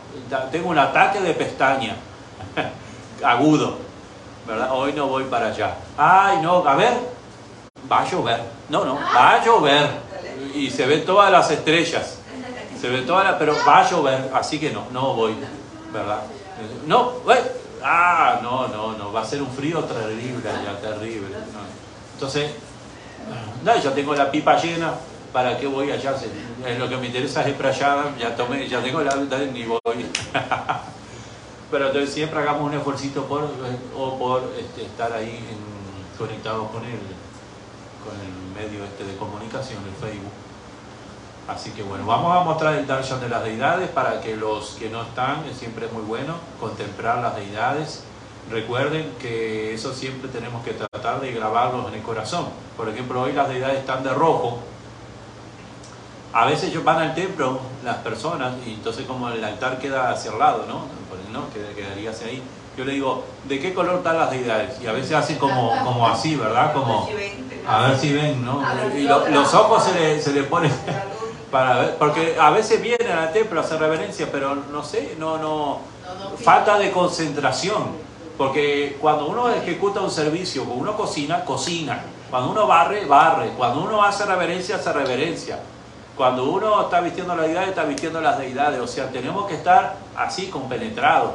Tengo un ataque de pestaña agudo, ¿verdad? Hoy no voy para allá. Ay, no, a ver, va a llover. No, no, va a llover. Y se ven todas las estrellas. Se ven todas las, pero va a llover, así que no, no voy, ¿verdad? No, Ah, no, no, no, va a ser un frío terrible ya, terrible. no. Entonces, no, ya tengo la pipa llena, ¿para qué voy allá? Si- eh, Lo que me interesa es para allá, ya tomé, ya tengo la ni voy. Pero entonces siempre hagamos un esfuerzo por, o por este, estar ahí en- conectados con el, con el medio este de comunicación, el Facebook. Así que bueno, vamos a mostrar el darshan de las deidades para que los que no están, siempre es muy bueno contemplar las deidades. Recuerden que eso siempre tenemos que tratar de grabarlos en el corazón. Por ejemplo, hoy las deidades están de rojo. A veces van al templo, las personas, y entonces como el altar queda hacia el lado, ¿no? ¿no? Qued- Quedaría hacia ahí. Yo le digo, ¿de qué color están las deidades? Y a veces hacen como, como así, ¿verdad? Como, a ver si ven, ¿no? Y lo- los ojos se le, se le ponen para ver, porque a veces vienen al templo a hacer reverencia, pero no sé, No, no, falta de concentración. Porque cuando uno ejecuta un servicio, cuando uno cocina, cocina. Cuando uno barre, barre. Cuando uno hace reverencia, hace reverencia. Cuando uno está vistiendo las deidades, está vistiendo las deidades. O sea, tenemos que estar así, compenetrados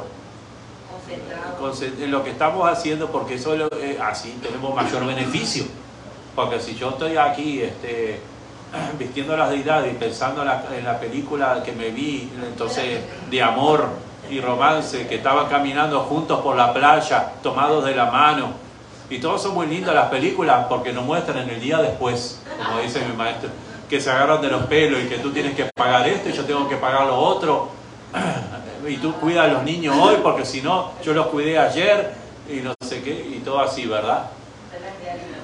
en lo que estamos haciendo, porque eso es lo- eh, así tenemos mayor beneficio. Porque si yo estoy aquí este, vistiendo las deidades y pensando en la, en la película que me vi, entonces de amor y romance, que estaban caminando juntos por la playa, tomados de la mano, y todos son muy lindas las películas porque nos muestran en el día después, como dice mi maestro, que se agarran de los pelos y que tú tienes que pagar esto y yo tengo que pagar lo otro y tú cuidas a los niños hoy porque si no, yo los cuidé ayer y no sé qué, y todo así, ¿verdad?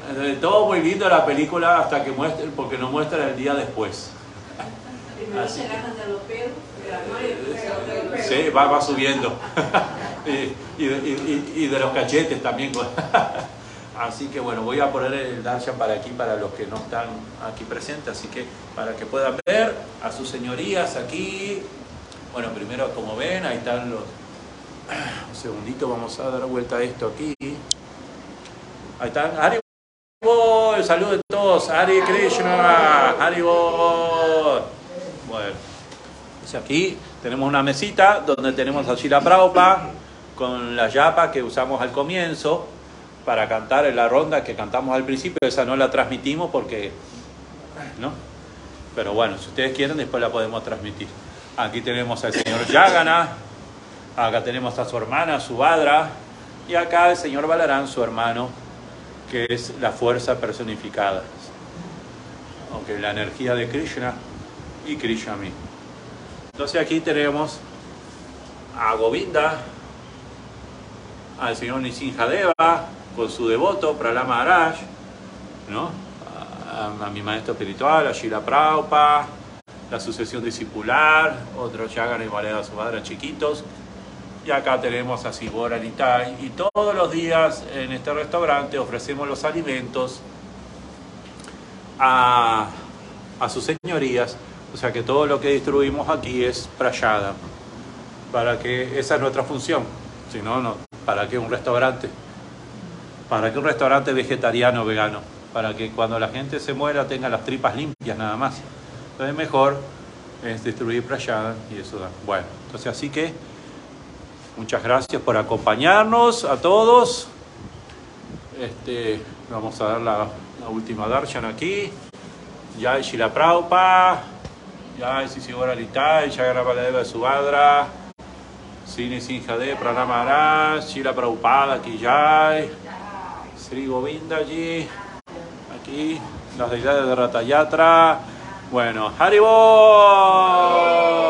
Entonces, todo muy lindo la película hasta que muestren, porque no muestran el día después. Primero Así se que- agarran de los pelos, de de. Sí, va, va subiendo. y, de los cachetes también. Así que bueno, voy a poner el darshan para aquí, para los que no están aquí presentes, así que para que puedan ver a sus señorías aquí. Bueno, primero como ven, ahí están los... Un segundito, vamos a dar vuelta a esto aquí. Ahí están. Haribol, saludos a todos. Hari Krishna, Haribol. Bueno. Aquí tenemos una mesita donde tenemos a Shila Prabhupada con la yapa que usamos al comienzo para cantar en la ronda que cantamos al principio. Esa no la transmitimos porque, ¿no? Pero bueno, si ustedes quieren después la podemos transmitir. Aquí tenemos al señor Yagana, acá tenemos a su hermana, su Badra, y acá el señor Balarán, su hermano, que es la fuerza personificada. Aunque la energía de Krishna y Krishna. Entonces aquí tenemos a Govinda, al señor Nisinjadeva con su devoto Pralama Maharaj, ¿no? a, mi maestro espiritual, a Shila Prabhupada, la sucesión discipular, otro Chagan y Valeda Subhadra chiquitos. Y acá tenemos a Sibora Nitai. Y todos los días en este restaurante ofrecemos los alimentos a, a sus señorías. O sea que todo lo que distribuimos aquí es prayada. Para que esa es nuestra función. Si no, no. ¿Para qué un restaurante? ¿Para qué un restaurante vegetariano vegano? Para que cuando la gente se muera tenga las tripas limpias nada más. Entonces mejor es distribuir prayada y eso da. Bueno, entonces así que muchas gracias por acompañarnos a todos. Este, vamos a dar la, última darshan aquí. Jai Shila Prabhupada, Jai Sisivara Litai, Jai Baladeva de Subhadra, Sini Sinjade Pranama Maharaj, Shila Prabhupada, Jai, Sri Govinda allí, aquí, las deidades de Ratayatra. Bueno, Haribo.